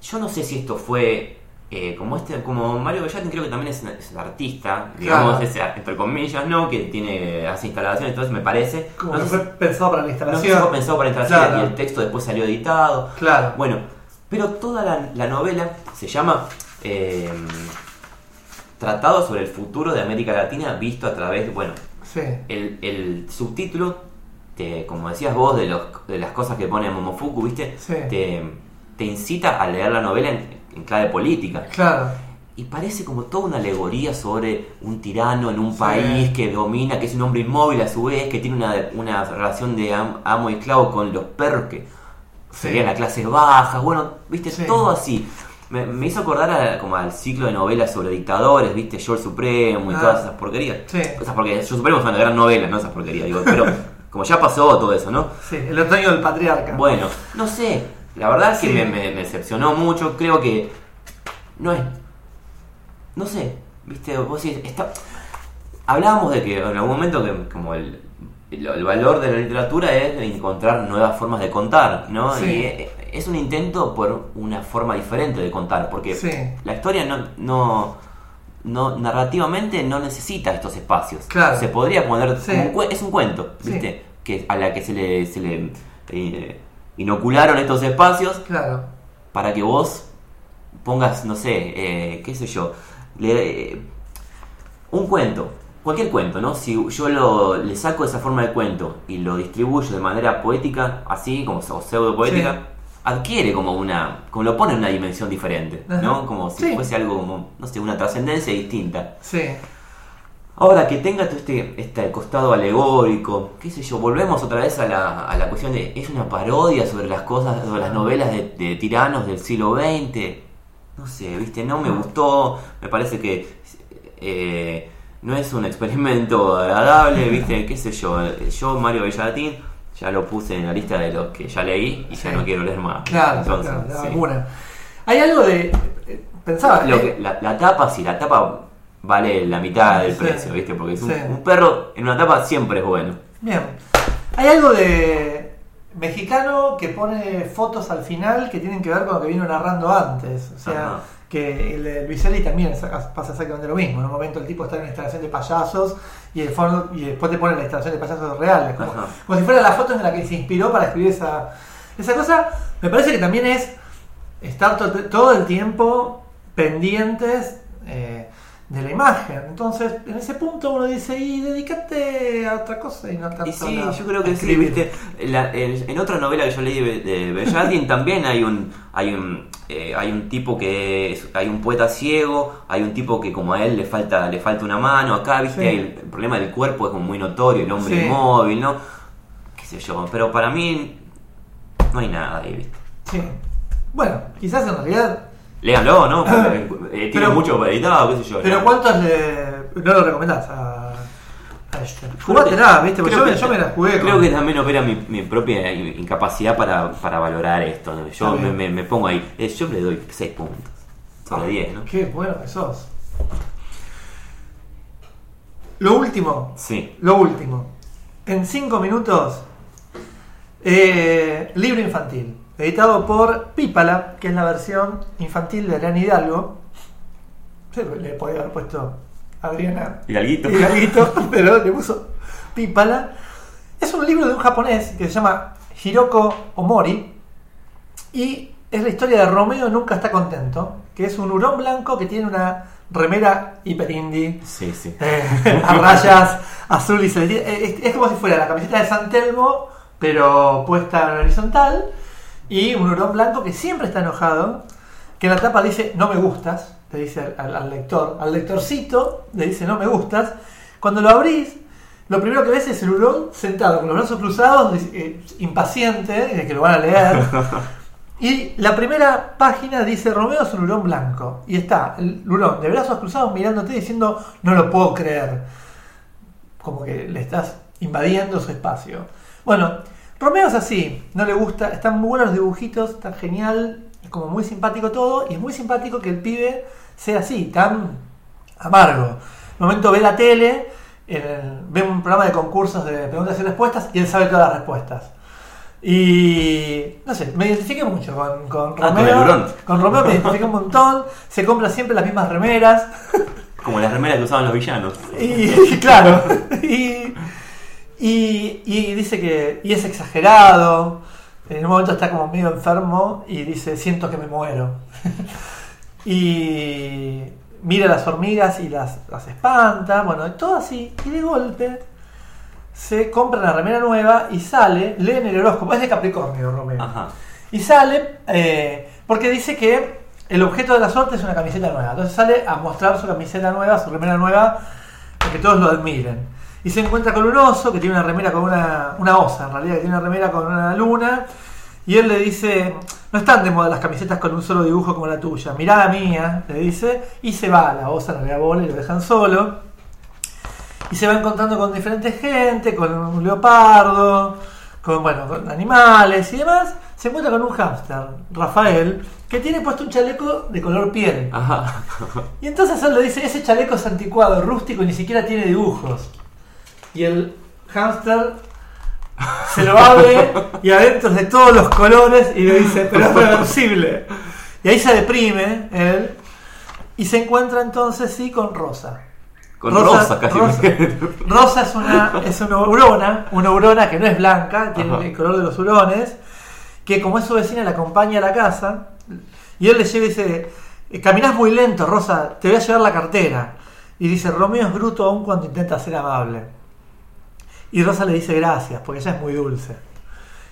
yo no sé si esto fue eh, como este, como Mario Bellatin creo que también es, es artista, digamos, Claro. es, entre comillas, ¿no? Que tiene, hace instalaciones, entonces me parece. Como no que fue pensado para la no sé instalación. si fue pensado para instalación Claro. y el texto después salió editado. Claro. Bueno, pero toda la, la novela se llama eh, Tratado sobre el futuro de América Latina visto a través de, bueno, Sí. el, el subtítulo, te- como decías vos, de, los, de las cosas que pone Momofuku, ¿viste? Sí. Te, te incita a leer la novela en, en clave política. Claro. Y parece como toda una alegoría sobre un tirano en un Sí. país que domina, que es un hombre inmóvil a su vez, que tiene una, una relación de am- amo y esclavo con los perros que Sí. sería la clase baja, bueno, viste, Sí. todo así. Me, me hizo acordar a- como al ciclo de novelas sobre dictadores, viste, George Supremo y Ah. todas esas porquerías. Sí. Esas porquerías. George Supremo es una gran novela, no esas porquerías, digo, pero (laughs) como ya pasó todo eso, ¿no? Sí, el otoño del patriarca. Bueno, no sé, la verdad es que Sí. me, me- me decepcionó mucho, creo que no es... No sé, viste, vos decís, está... Hablábamos de que en algún momento que como el, el, el valor de la literatura es encontrar nuevas formas de contar, ¿no? Sí. Y e- es un intento por una forma diferente de contar, porque Sí. la historia no, no, no narrativamente no necesita estos espacios. Claro. Se podría poner Sí. un es un cuento, Sí. ¿viste? Que a la que se le, se le eh, inocularon estos espacios Claro. para que vos pongas, no sé, eh, qué sé yo, le- eh, un cuento, cualquier cuento, ¿no? Si yo lo, le saco esa forma de cuento y lo distribuyo de manera poética, así como o pseudo poética, Sí. Adquiere como una, como lo pone en una dimensión diferente, ¿no? Ajá. Como si Sí. fuese algo como, no sé, una trascendencia distinta. Sí. Ahora que tenga todo este, este costado alegórico, qué sé yo, volvemos otra vez a la, a la cuestión de, es una parodia sobre las cosas, sobre las novelas de, de tiranos del siglo XX. No sé, viste, no me gustó, me parece que eh, no es un experimento agradable, viste, qué sé yo, yo Mario Bellatín ya lo puse en la lista de los que ya leí y ya no quiero leer más. Claro, Entonces, claro, la sí. Hay algo de. eh, Pensaba. Lo que- la, la tapa, sí, la tapa vale la mitad del precio, ¿viste? Porque es un, perro en una tapa siempre es bueno. Bien. Hay algo de mexicano que pone fotos al final que tienen que ver con lo que vino narrando antes. O sea, Ajá. Que el de Luiselli también pasa exactamente lo mismo. En un momento el tipo está en una instalación de payasos y, el fondo, y después te pone la instalación de payasos reales. Como, si fuera la foto en la que se inspiró para escribir esa, esa cosa. Me parece que también es estar to- todo el tiempo pendientes eh, de la imagen. Entonces, en ese punto uno dice, y dedícate a otra cosa y no tanto Y sí, a- yo creo que sí, viste. La- en, en otra novela que yo leí de, de (laughs) también hay un hay un eh, hay un tipo que es- hay un poeta ciego, hay un tipo que como a él le falta le falta una mano, acá viste Sí. Hay el, el problema del cuerpo es como muy notorio, el hombre Sí. inmóvil, ¿no? qué sé yo, pero para mí no hay nada ahí, viste. Sí. Bueno, quizás en realidad. Léanlo, ¿no? (clears throat) Porque, eh, tiene Pero- mucho editado, qué sé yo. Pero ¿no? ¿cuántos le, no lo recomendás a, a este? Jugátela, que- ¿viste? Porque yo, que- yo me la jugué. Creo con- que también opera mi, mi propia incapacidad para, para valorar esto. ¿no? Yo me, me- me pongo ahí. Eh, Yo le doy 6 puntos. Sobre 10, ¿no? Qué bueno que sos. Lo último, Sí. lo último. En cinco minutos, eh, libro infantil. Editado por Pípala, que es la versión infantil de Arián Hidalgo. Sí, le podía haber puesto Adriana Galguito, (laughs) pero le puso Pípala. Es un libro de un japonés que se llama Hiroko Omori y es la historia de Romeo Nunca está contento, que es un hurón blanco que tiene una remera hiper indie Sí, sí. eh, (laughs) a rayas azul y celeste. Es, es como si fuera la camiseta de San Telmo, pero puesta en horizontal. Y un hurón blanco que siempre está enojado. Que en la tapa dice no me gustas. Le dice al, al lector. Al lectorcito le dice no me gustas. Cuando lo abrís, lo primero que ves es el hurón sentado con los brazos cruzados, eh, impaciente de que lo van a leer. (laughs) Y la primera página dice Romeo es un hurón blanco. Y está el hurón de brazos cruzados mirándote diciendo no lo puedo creer. Como que le estás invadiendo su espacio. Bueno, Romeo es así, no le gusta, están muy buenos los dibujitos, está genial, es como muy simpático todo. Y es muy simpático que el pibe sea así, tan amargo. En un momento ve la tele, el- ve un programa de concursos de preguntas y respuestas y él sabe todas las respuestas. Y no sé, me identifiqué mucho con, con Ah, con Romeo. hurón. con Romeo me identifiqué un montón. Se compra siempre las mismas remeras. Como las remeras que usaban los villanos. Y (laughs) claro. Y, y, y dice que. Y es exagerado. En un momento está como medio enfermo y dice: Siento que me muero. (laughs) y mira las hormigas y las, las espanta. Bueno, todo así. Y de golpe se compra una remera nueva y sale, lee en el horóscopo. Es de Capricornio, Romeo. Ajá. Y sale eh, porque dice que el objeto de la suerte es una camiseta nueva. Entonces sale a mostrar su camiseta nueva, su remera nueva, para que todos lo admiren. Y se encuentra con un oso que tiene una remera con una, una osa, en realidad, que tiene una remera con una luna. Y él le dice, no están de moda las camisetas con un solo dibujo como la tuya, mirá la mía, le dice, y se va, la osa no le da bola y lo dejan solo. Y se va encontrando con diferentes gente, con un leopardo, con, bueno, con animales y demás. Se encuentra con un hámster, Rafael, que tiene puesto un chaleco de color piel. Ajá. Y entonces él le dice, ese chaleco es anticuado, rústico y ni siquiera tiene dibujos. Y el hámster se lo abre y adentro es de todos los colores y le dice, pero es reversible. Y ahí se deprime él y se encuentra entonces sí con Rosa. Con rosa, casi. Rosa, Rosa es una, es una hurona, una hurona que no es blanca, tiene Ajá. el color de los hurones, que como es su vecina la acompaña a la casa, y él le llega y dice, "Eh, caminás muy lento, Rosa, te voy a llevar la cartera. Y dice, Romeo es bruto aún cuando intenta ser amable. Y Rosa le dice gracias, porque ella es muy dulce.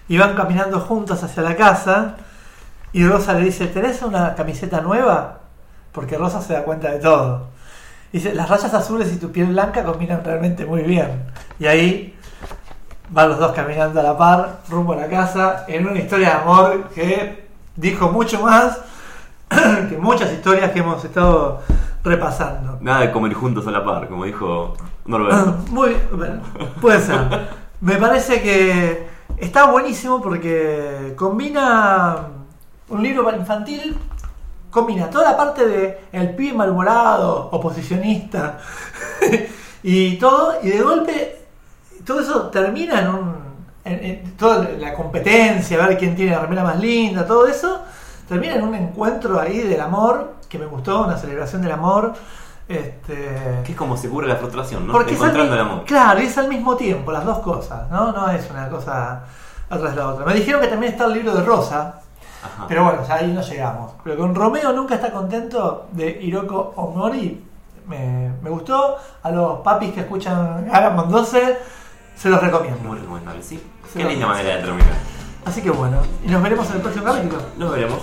Y van caminando juntos hacia la casa, y Rosa le dice, ¿tenés una camiseta nueva? Porque Rosa se da cuenta de todo. Dice, las rayas azules y tu piel blanca combinan realmente muy bien. Y ahí van los dos caminando a la par, rumbo a la casa, en una historia de amor que dijo mucho más (clears throat) que muchas historias que hemos estado repasando. Nada de comer juntos a la par, como dijo Norberto. Muy bueno, puede ser. Me parece que está buenísimo porque combina un libro para infantil, combina toda la parte de el pibe malhumorado, oposicionista (laughs) y todo, y de golpe todo eso termina en un. En toda la competencia, ver quién tiene la remera más linda, todo eso, termina en un encuentro ahí del amor, que me gustó, una celebración del amor. Este, Que es como se cura la frustración, ¿no? porque es al Encontrando el amor. Claro, y es al mismo tiempo, las dos cosas, ¿no? No es una cosa atrás de la otra. Me dijeron que también está el libro de Rosa, Ajá. pero bueno, ya ahí no llegamos. Pero con Romeo nunca está contento de Hiroko Omori. Me, me gustó. A los papis que escuchan Aramon 12, se los recomiendo. Muy recomendable, sí. Sí, Qué linda manera de terminar. Así que bueno, y nos veremos en el próximo capítulo. Nos veremos.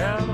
Yeah.